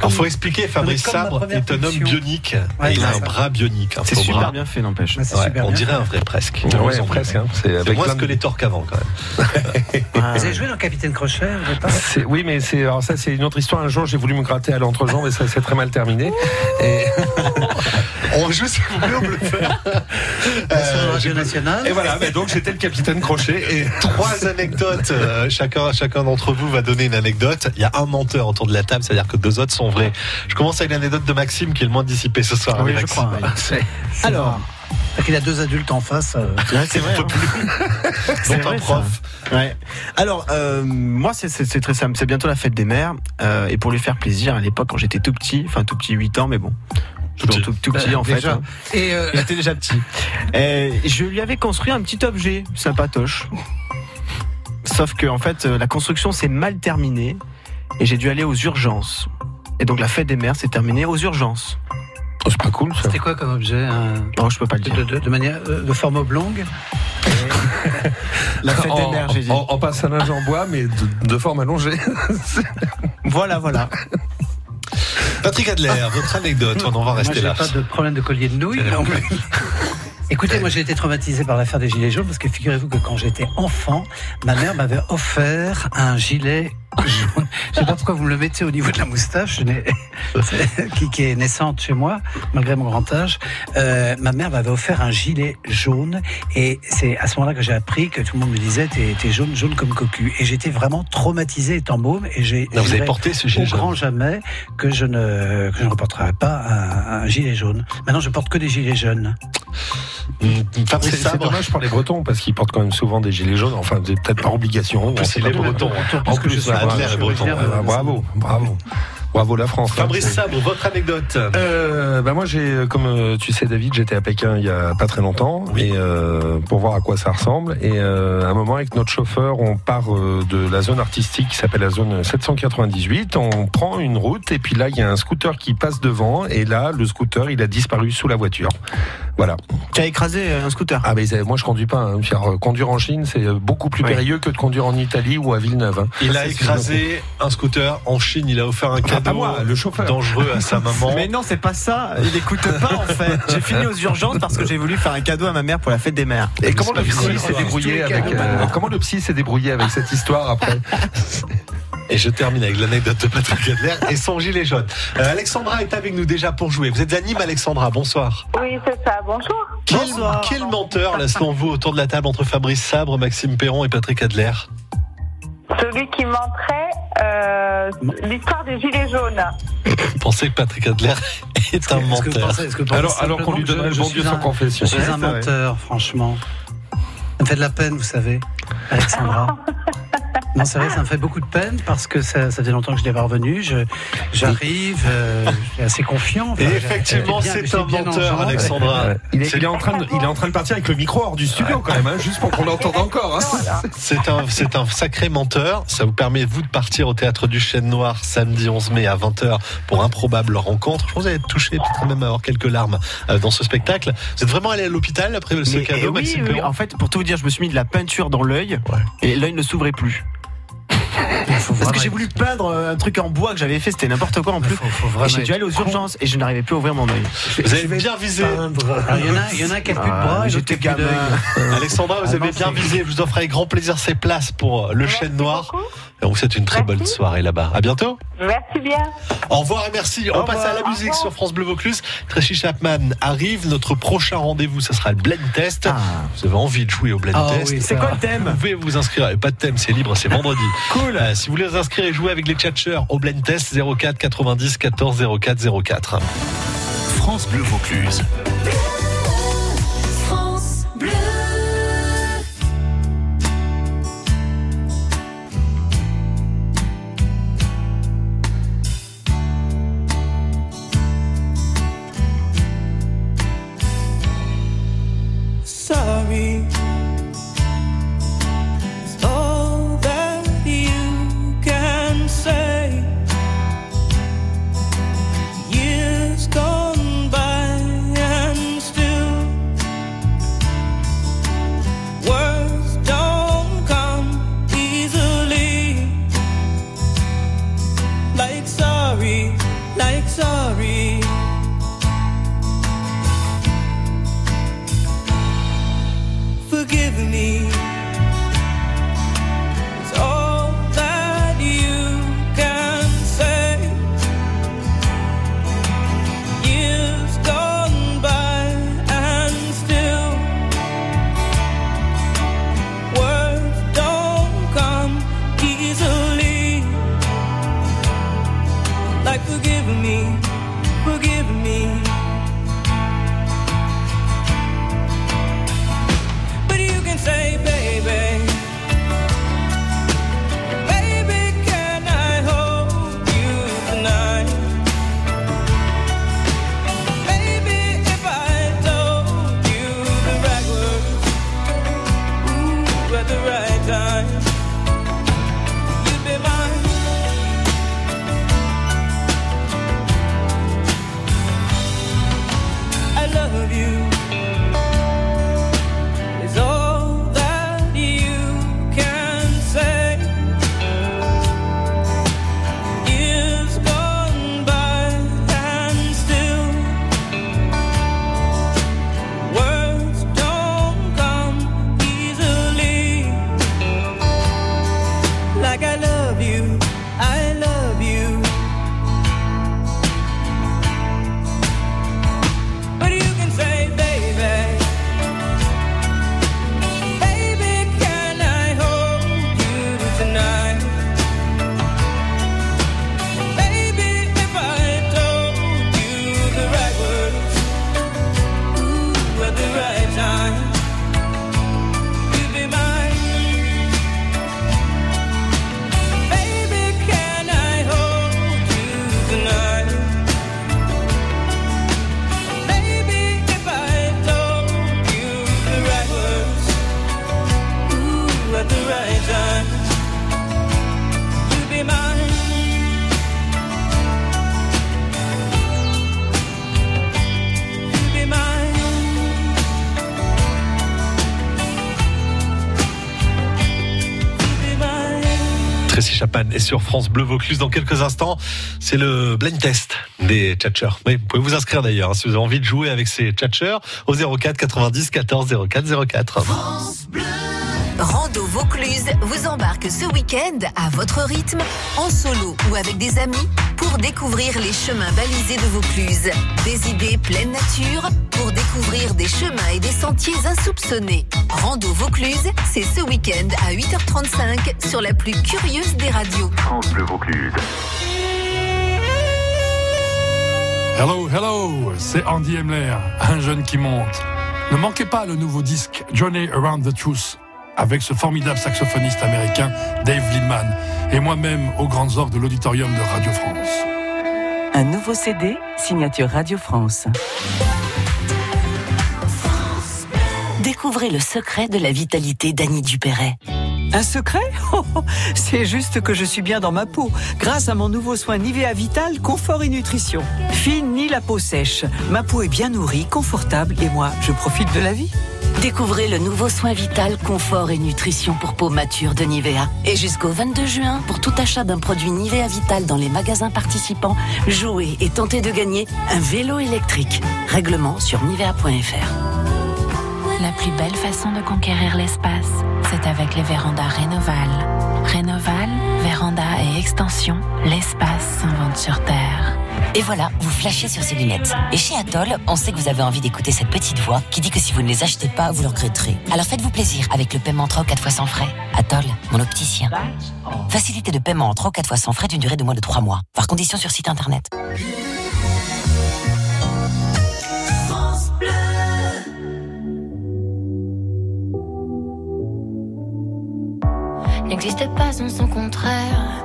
Alors faut expliquer, Fabrice Sabre est un homme bionique. Ouais, il a un ça. bras bionique. un C'est super bras. bien fait, n'empêche. Ouais, on dirait fait. un vrai presque. Ouais, presque. hein. C'est avec moins plein de- squelettor qu'avant quand même. Vous avez joué dans Capitaine Crochet au départ C'est- Oui, mais c'est alors ça c'est une autre histoire. Un jour, j'ai voulu me gratter à l'entrejambe et ça s'est très mal terminé. Et On joue s'il vous plaît au bluffeur. Sur Radio Nationale. Et voilà, mais donc j'étais le capitaine Crochet et Trois anecdotes. euh, chacun, chacun d'entre vous va donner une anecdote. Il y a un menteur autour de la table, c'est-à-dire que deux autres sont vrais. Je commence avec l'anecdote de Maxime qui est le moins dissipé ce soir. Oui, Allez, je Maxime. crois, oui. Alors, c'est qu'il a deux adultes en face. euh, c'est vrai. hein. Un vrai, prof. Ouais. Alors, euh, moi, c'est- très simple. C'est bientôt la fête des mères. euh, et pour lui faire plaisir, à l'époque, quand j'étais tout petit, enfin tout petit, 8 ans, mais bon. Toujours tout, tout petit Bah, en fait. déjà. hein. Et euh, Il était déjà petit. Et je lui avais construit un petit objet sympatoche. Sauf que en fait, euh, la construction s'est mal terminée et j'ai dû aller aux urgences. Et donc la fête des mères s'est terminée aux urgences. Oh, c'est pas cool ça. c'était quoi comme objet Oh, je peux pas le dire. de, de- de manière euh, de forme oblongue La fête des en, mères, j'ai dit. en, en passage en bois, mais de, de forme allongée. Voilà, voilà. Patrick Adler, votre anecdote. On en va rester Moi, là. pas de problème de collier de nouilles. non. Écoutez, moi j'ai été traumatisé par l'affaire des gilets jaunes parce que figurez-vous que quand j'étais enfant, ma mère m'avait offert un gilet jaune. Je sais pas pourquoi vous me le mettez au niveau de la moustache, qui, qui est naissante chez moi, malgré mon grand âge. Euh, ma mère m'avait offert un gilet jaune et c'est à ce moment-là que j'ai appris que tout le monde me disait t'es jaune, jaune comme cocu. Et j'étais vraiment traumatisé étant môme et j'ai Non, vous avez porté ce gilet au jaune. grand jamais que je ne que je ne reporterai pas un, un gilet jaune. Maintenant, je porte que des gilets jaunes. Fabrice C'est dommage pour les Bretons parce qu'ils portent quand même souvent des gilets jaunes. Enfin, peut-être par obligation. En plus, il est breton. En En plus, Bravo, bravo. Bravo la France. hein. Fabrice Sabre, votre anecdote. Euh, bah moi j'ai euh, comme euh, tu sais David j'étais à Pékin il y a pas très longtemps et euh, pour voir à quoi ça ressemble et euh, à un moment avec notre chauffeur on part euh, de la zone artistique qui s'appelle la zone 798 on prend une route et puis là il y a un scooter qui passe devant et là le scooter il a disparu sous la voiture voilà Tu as écrasé un scooter? ah mais moi je conduis pas hein. Conduire en Chine c'est beaucoup plus Oui. périlleux que de conduire en Italie ou à Villeneuve hein. Il Ça, a écrasé un scooter en Chine. Il a offert un cadeau à moi, le chauffeur. dangereux à sa maman. Mais non, c'est pas ça. Il écoute pas en fait. J'ai fini aux urgences parce que j'ai voulu faire un cadeau à ma mère pour la fête des mères. Et comment le psy s'est débrouillé avec euh, comment le psy s'est débrouillé avec cette histoire après Et je termine avec l'anecdote de Patrick Adler et son gilet jaune. Euh, Alexandra est avec nous déjà pour jouer. Vous êtes à Nîmes, Alexandra. Bonsoir. Oui, c'est ça. Bonjour. Quel, quel menteur, là, selon vous, autour de la table entre Fabrice Sabre, Maxime Perron et Patrick Adler? Celui qui menterait euh, l'histoire des gilets jaunes. Vous pensez que Patrick Adler est un que menteur pensez- Alors- alors qu'on lui donnerait le bon Dieu sans confession. Je suis un menteur, franchement. Ça me fait de la peine, vous savez, Alexandra. Non, c'est vrai, ça me fait beaucoup de peine parce que ça, ça fait longtemps que je n'ai pas revenu. Je- J'arrive, euh, je suis assez confiant. Enfin, Et j'ai- effectivement, c'est un bien menteur. Alexandra. Ouais. Il est, il est en train de, il est en train de partir avec le micro hors du studio quand même, hein, juste pour qu'on l'entende encore. hein. C'est un, c'est un sacré menteur. Ça vous permet, vous, de partir au théâtre du Chêne Noir samedi 11 mai à 20h pour Improbable Rencontre. Je pense que vous allez être touché, peut-être même avoir quelques larmes euh, dans ce spectacle. Vous êtes vraiment allé à l'hôpital après ce Mais, cadeau, eh oui, Maxime oui, en fait, pour tout vous dire, je me suis mis de la peinture dans l'œil et l'œil ne s'ouvrait plus. Parce que j'ai voulu peindre euh, un truc en bois que j'avais fait, c'était n'importe quoi en plus. vraiment Et j'ai dû aller aux urgences et je n'arrivais plus à ouvrir mon œil. Vous avez bien visé. Alors, il y en a, qui a plus de bras, j'étais plus gamin. Alexandra, vous Ah avez non, bien visé. Je vous offre avec grand plaisir ces places pour euh, le Chêne Noir. Et on vous souhaite une très bonne soirée là-bas. À bientôt. Merci bien. Au revoir et merci. On passe à la musique sur France Bleu Vaucluse. Tracy Chapman arrive. Notre prochain rendez-vous, ce sera le blend test. Vous avez envie de jouer au blend Ah test oui, C'est ça. quoi le thème Vous pouvez vous inscrire. Pas de thème, c'est libre, c'est vendredi. Cool. Euh, si vous voulez vous inscrire et jouer avec les tchatcheurs au blend test 04 90 14 04 04. France Bleu Vaucluse. Sur France Bleu Vaucluse dans quelques instants. C'est le blind test des tchatcheurs. Oui, vous pouvez vous inscrire d'ailleurs hein, si vous avez envie de jouer avec ces tchatcheurs au 04 90 14 04 04. Rando Vaucluse vous embarque ce week-end à votre rythme, en solo ou avec des amis, pour découvrir les chemins balisés de Vaucluse. Des idées pleine nature pour découvrir des chemins et des sentiers insoupçonnés. Rando Vaucluse, c'est ce week-end à 8h35 sur la plus curieuse des radios. France Bleu Vaucluse. Hello, hello, c'est Andy Emler, un jeune qui monte. Ne manquez pas le nouveau disque Journey Around the Truth avec ce formidable saxophoniste américain Dave Lindman et moi-même aux grandes orgues de l'auditorium de Radio France. Un nouveau CD, signature Radio France. Découvrez le secret de la vitalité d'Annie Dupéret. Un secret? Oh, oh, C'est juste que je suis bien dans ma peau, grâce à mon nouveau soin Nivea Vital Confort et Nutrition. Fini la peau sèche, ma peau est bien nourrie, confortable et moi, je profite de la vie. Découvrez le nouveau soin vital, confort et nutrition pour peau mature de Nivea. Et jusqu'au 22 juin, pour tout achat d'un produit Nivea Vital dans les magasins participants, jouez et tentez de gagner un vélo électrique. Règlement sur nivea.fr. La plus belle façon de conquérir l'espace, c'est avec les vérandas Rénoval. Rénoval, véranda et extension, l'espace s'invente sur Terre. Et voilà, vous flashez sur ces lunettes. Et chez Atoll, on sait que vous avez envie d'écouter cette petite voix qui dit que si vous ne les achetez pas, vous le regretterez. Alors faites-vous plaisir avec le paiement en 3 ou 4 fois sans frais. Atoll, mon opticien. Facilité de paiement en 3 ou 4 fois sans frais d'une durée de moins de 3 mois. Par condition sur site internet. N'existe pas sans son contraire,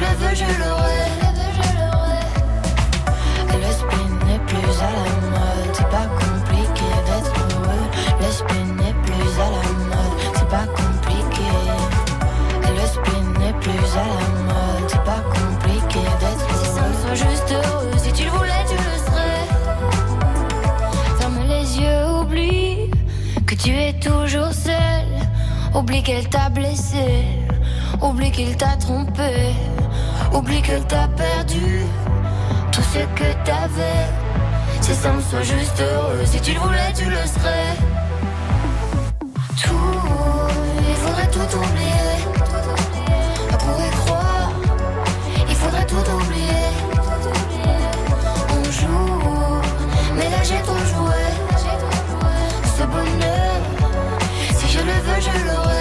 Le veux, je l'aurai. Le spin n'est plus à la mode, c'est pas compliqué d'être heureux. Le spin n'est plus à la mode, c'est pas compliqué. Le spin n'est plus à la mode, c'est pas compliqué d'être heureux. Si ça me soit juste heureux, si tu le voulais, tu le serais. Ferme les yeux, oublie que tu es toujours seul. Oublie qu'elle t'a blessé, oublie qu'il t'a trompé, oublie que t'as perdu tout ce que t'avais. Si ça me soit juste heureux, si tu le voulais, tu le serais. Tout, il faudrait tout oublier. On pourrait croire, il faudrait tout oublier. On joue, mais là j'ai ton jouet. Ce bonheur, si je le veux, je l'aurai.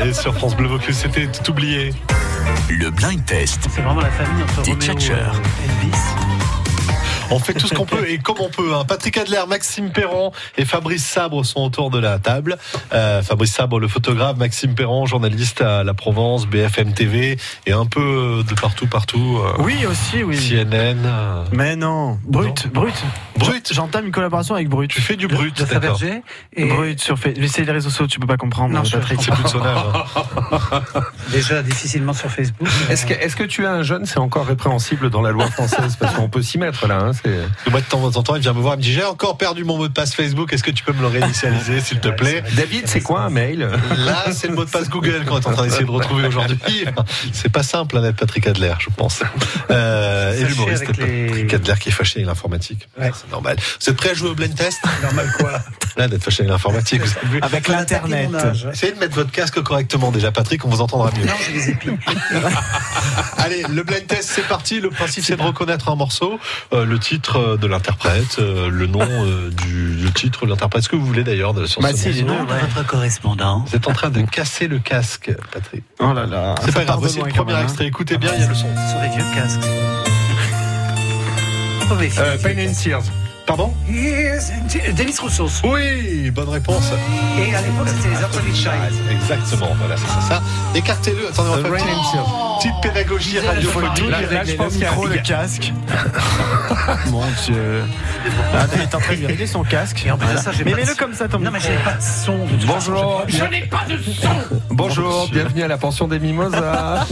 Est sur France Bleu Vaucluse, c'était tout oublié. Le blind test. C'est vraiment la famille entre Des et Elvis. On fait tout ce qu'on peut et comme on peut. hein. Patrick Adler, Maxime Perron et Fabrice Sabre sont autour de la table. Euh, Fabrice Sabre, le photographe, Maxime Perron, journaliste à la Provence, BFM TV et un peu de partout, partout. euh, Oui, aussi, oui. CNN. euh, Mais non, Brut, Brut. Brut. J'entame une collaboration avec Brut. Tu fais du Brut, De d'accord. Et Brut sur Facebook. C'est les réseaux sociaux, tu peux pas comprendre. Non, Patrick. C'est plus de son âge. hein. déjà difficilement sur Facebook. Est-ce que, est-ce que tu es un jeune C'est encore répréhensible dans la loi française parce qu'on peut s'y mettre là. Hein. Moi, de temps en temps, il vient me voir, il me dit J'ai encore perdu mon mot de passe Facebook, est-ce que tu peux me le réinitialiser, s'il te plaît David, c'est quoi un mail? Là, c'est le mot de passe Google qu'on est en train d'essayer de retrouver aujourd'hui. C'est pas simple, hein, d'être Patrick Adler, je pense. Euh, et l'humoriste les- Patrick Adler qui est fâché avec l'informatique. Ouais. C'est normal. Vous êtes prêts à jouer au blind test? Normal quoi Là, d'être fâché avec l'informatique. Avec l'internet. Âge. Essayez de mettre votre casque correctement déjà, Patrick, on vous entendra mieux. Non, j'ai les épis. Allez, le blind test, c'est parti. Le principe, c'est de reconnaître un morceau, euh, le titre euh, de l'interprète, euh, le nom euh, du le titre de l'interprète, ce que vous voulez d'ailleurs de- sur Bah ce si, morceau. les Nom de votre correspondant. Vous êtes en train de casser le casque, Patrick. Oh là là. C'est pas grave, loin le premier hein. extrait. Écoutez bien, il y a le son. Sur les vieux casques. Euh, Pain and Tears. Pardon? Yes, Denis Roussos. Oui, bonne réponse. Et à l'époque, c'était les Absolute Child. Exactement, voilà, c'est ça. ça. Écartez-le. Attendez, on va faire Rain and Tears. Petite pédagogie radiophonique. Là, je pense le micro, le casque. Mon Dieu. Ah, il est en train de régler son casque. Et en plus de ça, j'ai Mais pas mets-le son. comme ça, ton Non, mais j'ai pas de son. Bonjour. façon. Je n'ai pas de son. Bonjour, bienvenue à la pension des mimosas. Ah,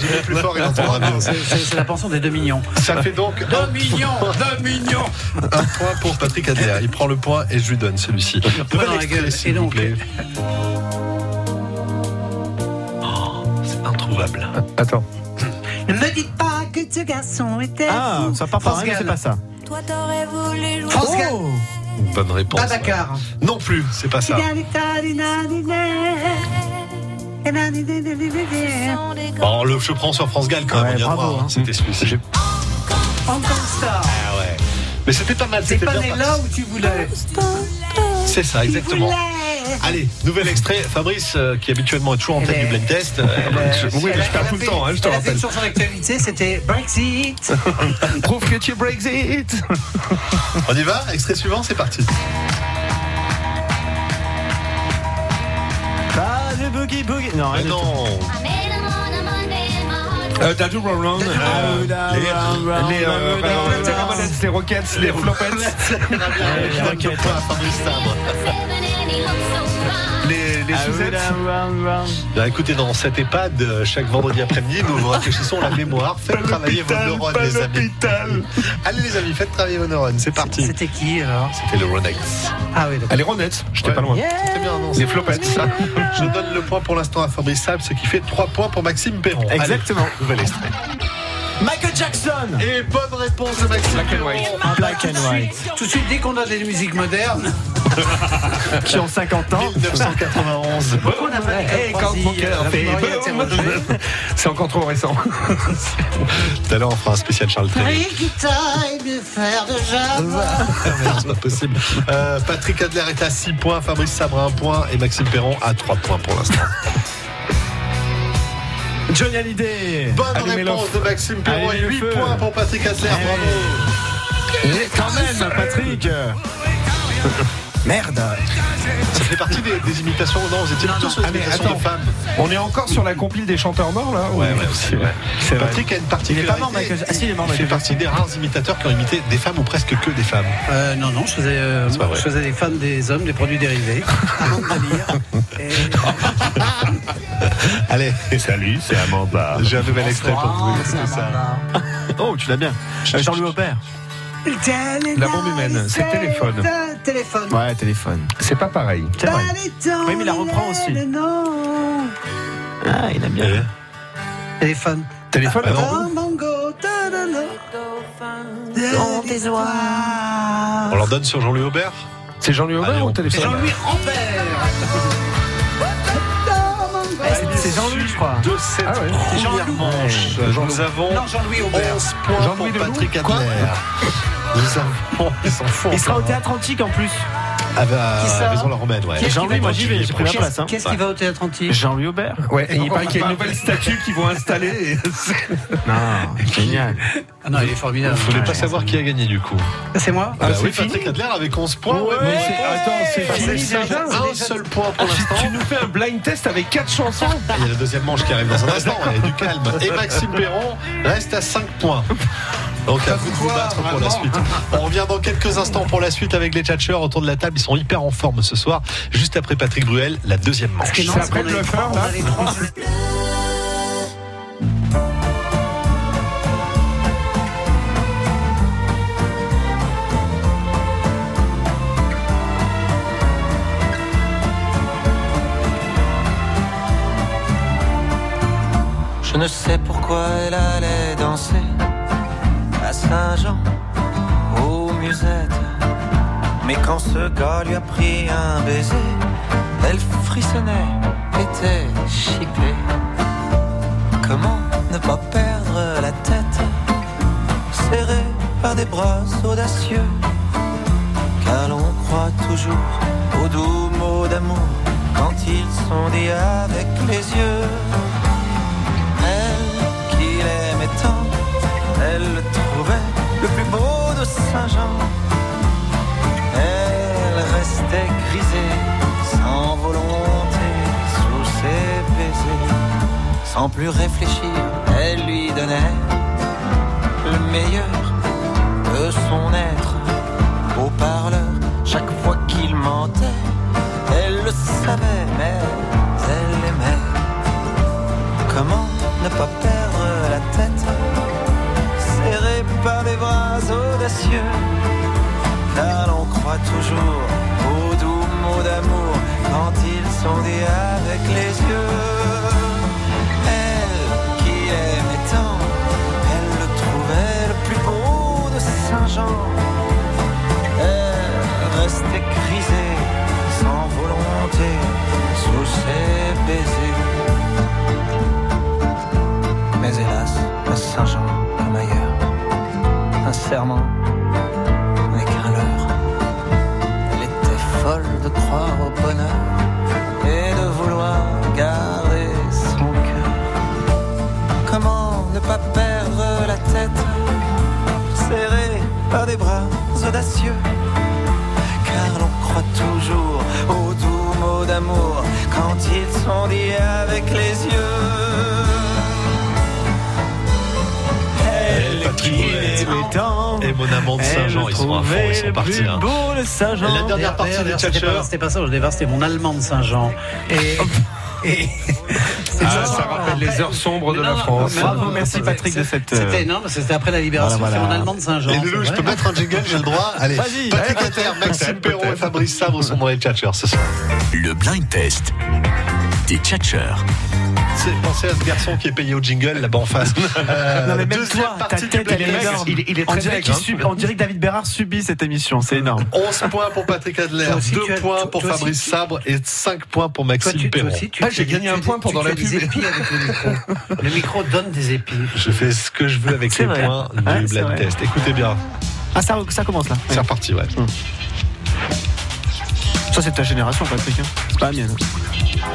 j'ai mis plus fort, il entendra mieux. C'est- la pension des deux millions. Ça fait donc un, millions Deux millions un point pour Patrick Adler. Il prend le point et je lui donne celui-ci. point Nouvel dans la extrait, gueule. s'il Et vous plaît. Introuvable. Attends. Ne me dites pas que ce garçon était Ah, fou. ça part par c'est Gall. pas ça. Toi t'aurais voulu jouer. France Gall. Oh Bonne réponse. Pas Dakar. Non plus, c'est pas ça. Bon, le je prends sur France Gall quand même, Ouais, on vient voir. hein. C'était celui-ci. Kong Star. Ah ouais. Mais c'était pas mal, C'est c'était pas là où tu voulais. C'est ça, exactement. Allez, nouvel extrait. Fabrice, euh, qui habituellement est toujours en tête du blind test. euh, je- oui, mais je perds tout le temps, hein, je te elle a fait rappelle. une chanson d'actualité, c'était Brexit. Prouve que tu Brexit. On y va Extrait suivant, c'est parti. Ah, le boogie boogie. Non, Mais rien du tout. non. Euh, Dadu Round. euh, les, les, euh, les Rockets, les Flopettes. Fabrice Sabre. Les, les Ah, Suzettes. round, round, round. Bah, écoutez, dans cet EHPAD, euh, chaque vendredi après-midi, nous vous rafraîchissons la mémoire. Faites travailler vos neurones, les amis. Allez, les amis, faites travailler vos neurones. C'est parti. C'était qui alors C'était le Ronex. Ah oui, d'accord. Allez, Ronettes, j'étais Ouais. pas loin. C'était bien annoncé. Des flopettes. Je donne le point pour l'instant à Fabrice Sable, ce qui fait 3 points pour Maxime Perron. Allez, Exactement. nouvel extrait. Michael Jackson Et bonne réponse de Maxime Black and white. En black and white. Tout de suite, dès qu'on a des musiques modernes, Qui ont 50 ans. 1991. on a fait Hey, quand mon cœur fait boum. C'est encore trop récent. Tout à l'heure, on fera un spécial Charles merde, c'est pas possible. Euh, Patrick Adler est à 6 points, Fabrice Sabre à 1 point et Maxime Perron à 3 points pour l'instant. Johnny Hallyday. Bonne réponse de Maxime Perron et le 8 feu. points pour Patrick Adler. Bravo. Et quand même, Patrick. Merde Ça fait partie des, des imitations. Non, vous étiez plutôt sur les Ah, imitations attends. de femmes. On est encore sur la compile des chanteurs morts là ou- Ouais, ouais, aussi, ouais. C'est vrai. Patrick a une Il est pas mort, Michael. Ah si, il est mort, Il fait partie des rares imitateurs qui ont imité des femmes ou presque que des femmes. Euh, non, non, je faisais, euh, C'est pas vrai. je faisais des femmes des hommes, des produits dérivés. Et... Allez, Salut, c'est Amanda. j'ai un nouvel extrait pour vous. ça. Oh, tu l'as bien. Jean-Louis Aubert. La bombe humaine, c'est téléphone. Téléphone. Ouais, téléphone. C'est pas pareil. C'est vrai. Oui, mais il la reprend aussi. Non. Ah, il aime bien. Et- Téléphone. Téléphone Ah, non. Mango, ta-da-da. Dans tes oies. On leur donne sur Jean-Louis Aubert C'est Jean-Louis Allez, Aubert on- ou C'est téléphone Jean-Louis Rampert. C'est Jean-Louis, je crois. de cette Ah ouais. première manche. Nous avons Non, Jean-Louis Aubert. 11 points Jean-Louis pour Patrick Adler. Ils s'en font Il sera au théâtre antique en plus. Ah bah, Qui ça Maison la Romaine, ouais. Jean-Louis, moi j'y vais, j'ai pris Prochain. place. hein. Qu'est-ce qui va au théâtre antique? Jean-Louis Aubert. Ouais, et il paraît qu'il y a une nouvelle statue qu'ils vont installer. Non, génial. Ah non, il est formidable. Vous voulez pas savoir qui a gagné du coup? C'est moi? Ah, Ah, oui, c'est fini Patrick Adler avec 11 points. Ouais, mais c'est- attends, c'est Enfin, fini déjà. Un seul point pour Tu, l'instant. tu nous fais un blind test avec quatre chansons Il y a la deuxième manche qui arrive dans un instant, il y a du calme. Et Maxime Perron reste à 5 points. Donc à vous de vous battre pour la suite. On revient dans quelques instants pour la suite avec les tchatcheurs autour de la table. Ils sont hyper en forme ce soir. Juste après Patrick Bruel, la deuxième manche. C'est après le là Je ne sais pourquoi elle allait danser Saint-Jean, aux musettes. Mais quand ce gars lui a pris un baiser, elle frissonnait, était chippée. Comment ne pas perdre la tête, serrée par des bras audacieux, car l'on croit toujours aux doux mots d'amour quand ils sont dits avec les yeux. Saint-Jean. Elle restait grisée, sans volonté, sous ses baisers. Sans plus réfléchir, elle lui donnait le meilleur de son être. Au parleur, chaque fois qu'il mentait, elle le savait, mais elle aimait. Comment ne pas perdre la tête? Serré par des bras audacieux. Car l'on croit toujours aux doux mots d'amour Quand ils sont dits avec les yeux. Elle qui aimait tant Elle le trouvait le plus beau de Saint-Jean. Elle restait grisée Sans volonté Sous ses baisers. Mais hélas, Saint-Jean, serment n'est qu'un leurre. Elle était folle de croire au bonheur et de vouloir garder son cœur. Comment ne pas perdre la tête, serrée par des bras audacieux? Car l'on croit toujours aux doux mots d'amour quand ils sont dits avec les yeux. Et mon amant de Saint-Jean, ils sont à fond, ils sont partis. hein. beau de Saint-Jean. La dernière partie des D'ailleurs, c'était pas- C'était pas ça, départ, c'était mon allemand de Saint-Jean. Et. et Ah, ça rappelle les heures sombres de la France. Bravo, merci Patrick de cette. euh, C'était non, mais c'était après la libération. Voilà, C'est voilà. mon allemand de Saint-Jean. Et c'est Loulou, je peux mettre un jingle, j'ai le droit Allez, Vas-y. Patrick Inter, Maxime Perrault et. Fabrice Sabre sont dans les tchatcheurs ce soir. Le blind test des tchatcheurs. C'est pensez à ce garçon qui est payé au jingle là-bas en face. Euh, Non mais même deuxième toi, ta partie du tête elle blind est test. énorme. il est- il est on, très dirait hein. on dirait que David Bérard subit cette émission, c'est énorme. 11 points pour Patrick Adler, Toi aussi, 2 tu as- points toi- pour toi aussi. Fabrice Sabre et 5 points pour Toi, Maxime Perron. aussi, tu Ah, j'ai gagné tu- un point pendant la des pub. épis avec le micro. Le micro donne des épis. Je fais ce que je veux avec les vrai. points du Ouais, blind test. Écoutez bien, Ah ça, ça commence là. c'est reparti, ouais. Ça c'est ta génération Patrick, hein. c'est pas la mienne.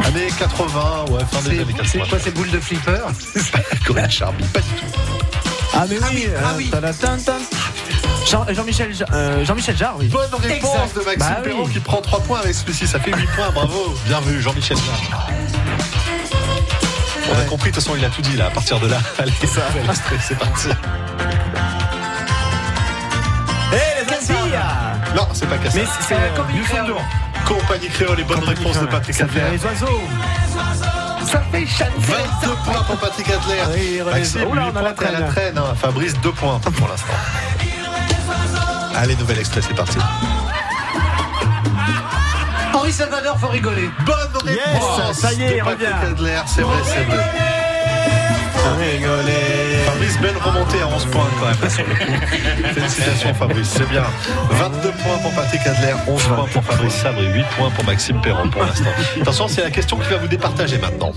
Années 80, ouais, fin des C'est années c'est 80. quoi ces boules de flipper? Corinne Charby, pas du tout. Ah mais oui, ah oui. Jean, Jean-Michel euh, Jean-Michel Jarre, oui. Bonne réponse Exact. de Maxime Bah oui. Perron qui prend 3 points avec celui-ci. Ça fait 8 points, bravo. Bien vu, Jean-Michel Jarre. On a compris, de toute façon, il a tout dit là. À partir de là, allez, ça, c'est parti. Eh les Antilles Non, c'est pas cassé. Mais c'est- c'est euh, Newfoundland. Compagnie créole et bonne Compagnie réponse de créole. Patrick Ça fait Adler. les oiseaux. Ça fait chanter. 22 points pour Patrick Adler. Oui, relève. Maxime, Oula, 8 on a la à traîne. hein. Fabrice, 2 points pour l'instant. Allez, nouvel extrait, c'est parti. Henri Salvador, faut rigoler. Bonne réponse Yes, ça y est, de il Patrick revient. Adler, c'est vrai, c'est vrai. Fabrice, belle remontée à 11 points quand même. sur le coup. Félicitations Fabrice, c'est bien. 22 points pour Patrick Adler, 11 points pour Fabrice Sabre et 8 points pour Maxime Perron pour l'instant. Attention, c'est la question qui va vous départager maintenant.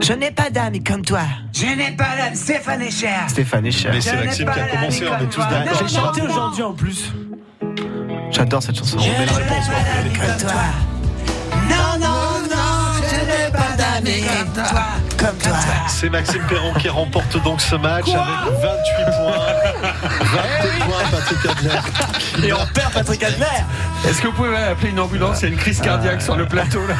Je n'ai pas d'âme comme toi. Je n'ai pas l'âme, Stéphane Echer. Stéphane Echer. Mais c'est Maxime qui a commencé, on est tous d'accord. J'ai chanté aujourd'hui en plus. J'adore cette chanson. On met la réponse. Comme toi. Non, non, non, je n'ai pas d'âme comme toi. Comme toi. C'est Maxime Perron qui remporte donc ce match avec 28 points. 22 points Patrick Adler. Et on perd Patrick Adler. Est-ce que vous pouvez appeler une ambulance? Il y a une crise cardiaque sur le plateau là.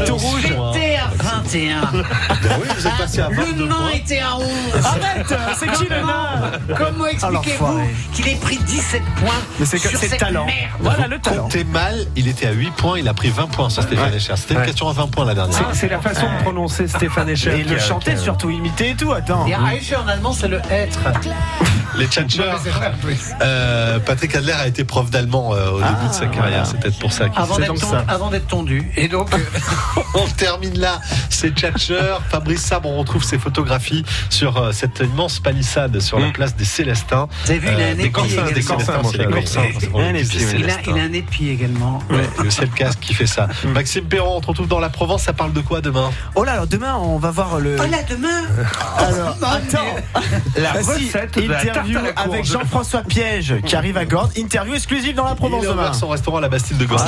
Et tout rouge. J'étais à 21. Ben oui, vous êtes passé à Le 22 nain points. était à 11. Arrête C'est qui le nain? Comment? Expliquez-vous l'enfoiré. qu'il ait pris 17 points Mais c'est que sur cette talent. merde? Voilà le talent. Comptez mal, il était à 8 points, il a pris 20 points sur Stéphane Ouais. Echer. C'était une question à 20 points la dernière. C'est- C'est la façon de prononcer Stéphane Echer. Il le chantait a- surtout, imité et tout, attends. Et Aïcha en allemand, c'est le être. Les tchatcheurs. Euh, Patrick Adler a été prof d'allemand euh, au début de sa carrière. C'est peut-être pour ça qu'il Avant c'est d'être donc ton- ça. avant d'être tondu. Et donc, euh, On termine là. C'est tchatcheurs. Fabrice Sabre, on retrouve ses photographies sur euh, cette immense palissade sur la Mm. place des Célestins. Vous avez vu, il a un des épi Corsins, des Corsins, c'est. Corsins. Des oui. il, a, Célestins. il a un épi également. Ouais, le casque qui fait ça. Maxime Perron, on te retrouve dans la Provence. Ça parle de quoi demain? Oh là, alors demain, on va voir le. Oh là, demain Alors, attends. La recette de la interview avec Jean-François Piège qui arrive à Gordes. Interview exclusive dans la Provence demain. son restaurant à la Bastille de Gordes.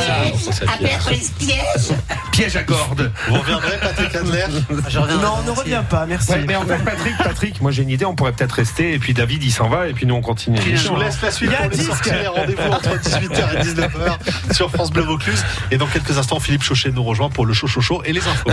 Piège. Piège Piège à corde. Vous reviendrez, Patrick Adler Non, ne reviens pas, merci. Ouais, mais en fait, Patrick, Patrick, moi j'ai une idée, on pourrait peut-être rester, et puis David il s'en va, et puis nous on continue. Je vous laisse la suite Il y a pour les sorties rendez-vous entre 18h et 19h sur France Bleu Vaucluse. Et dans quelques instants, Philippe Chauchet nous rejoint pour le show chaud chaud et les infos.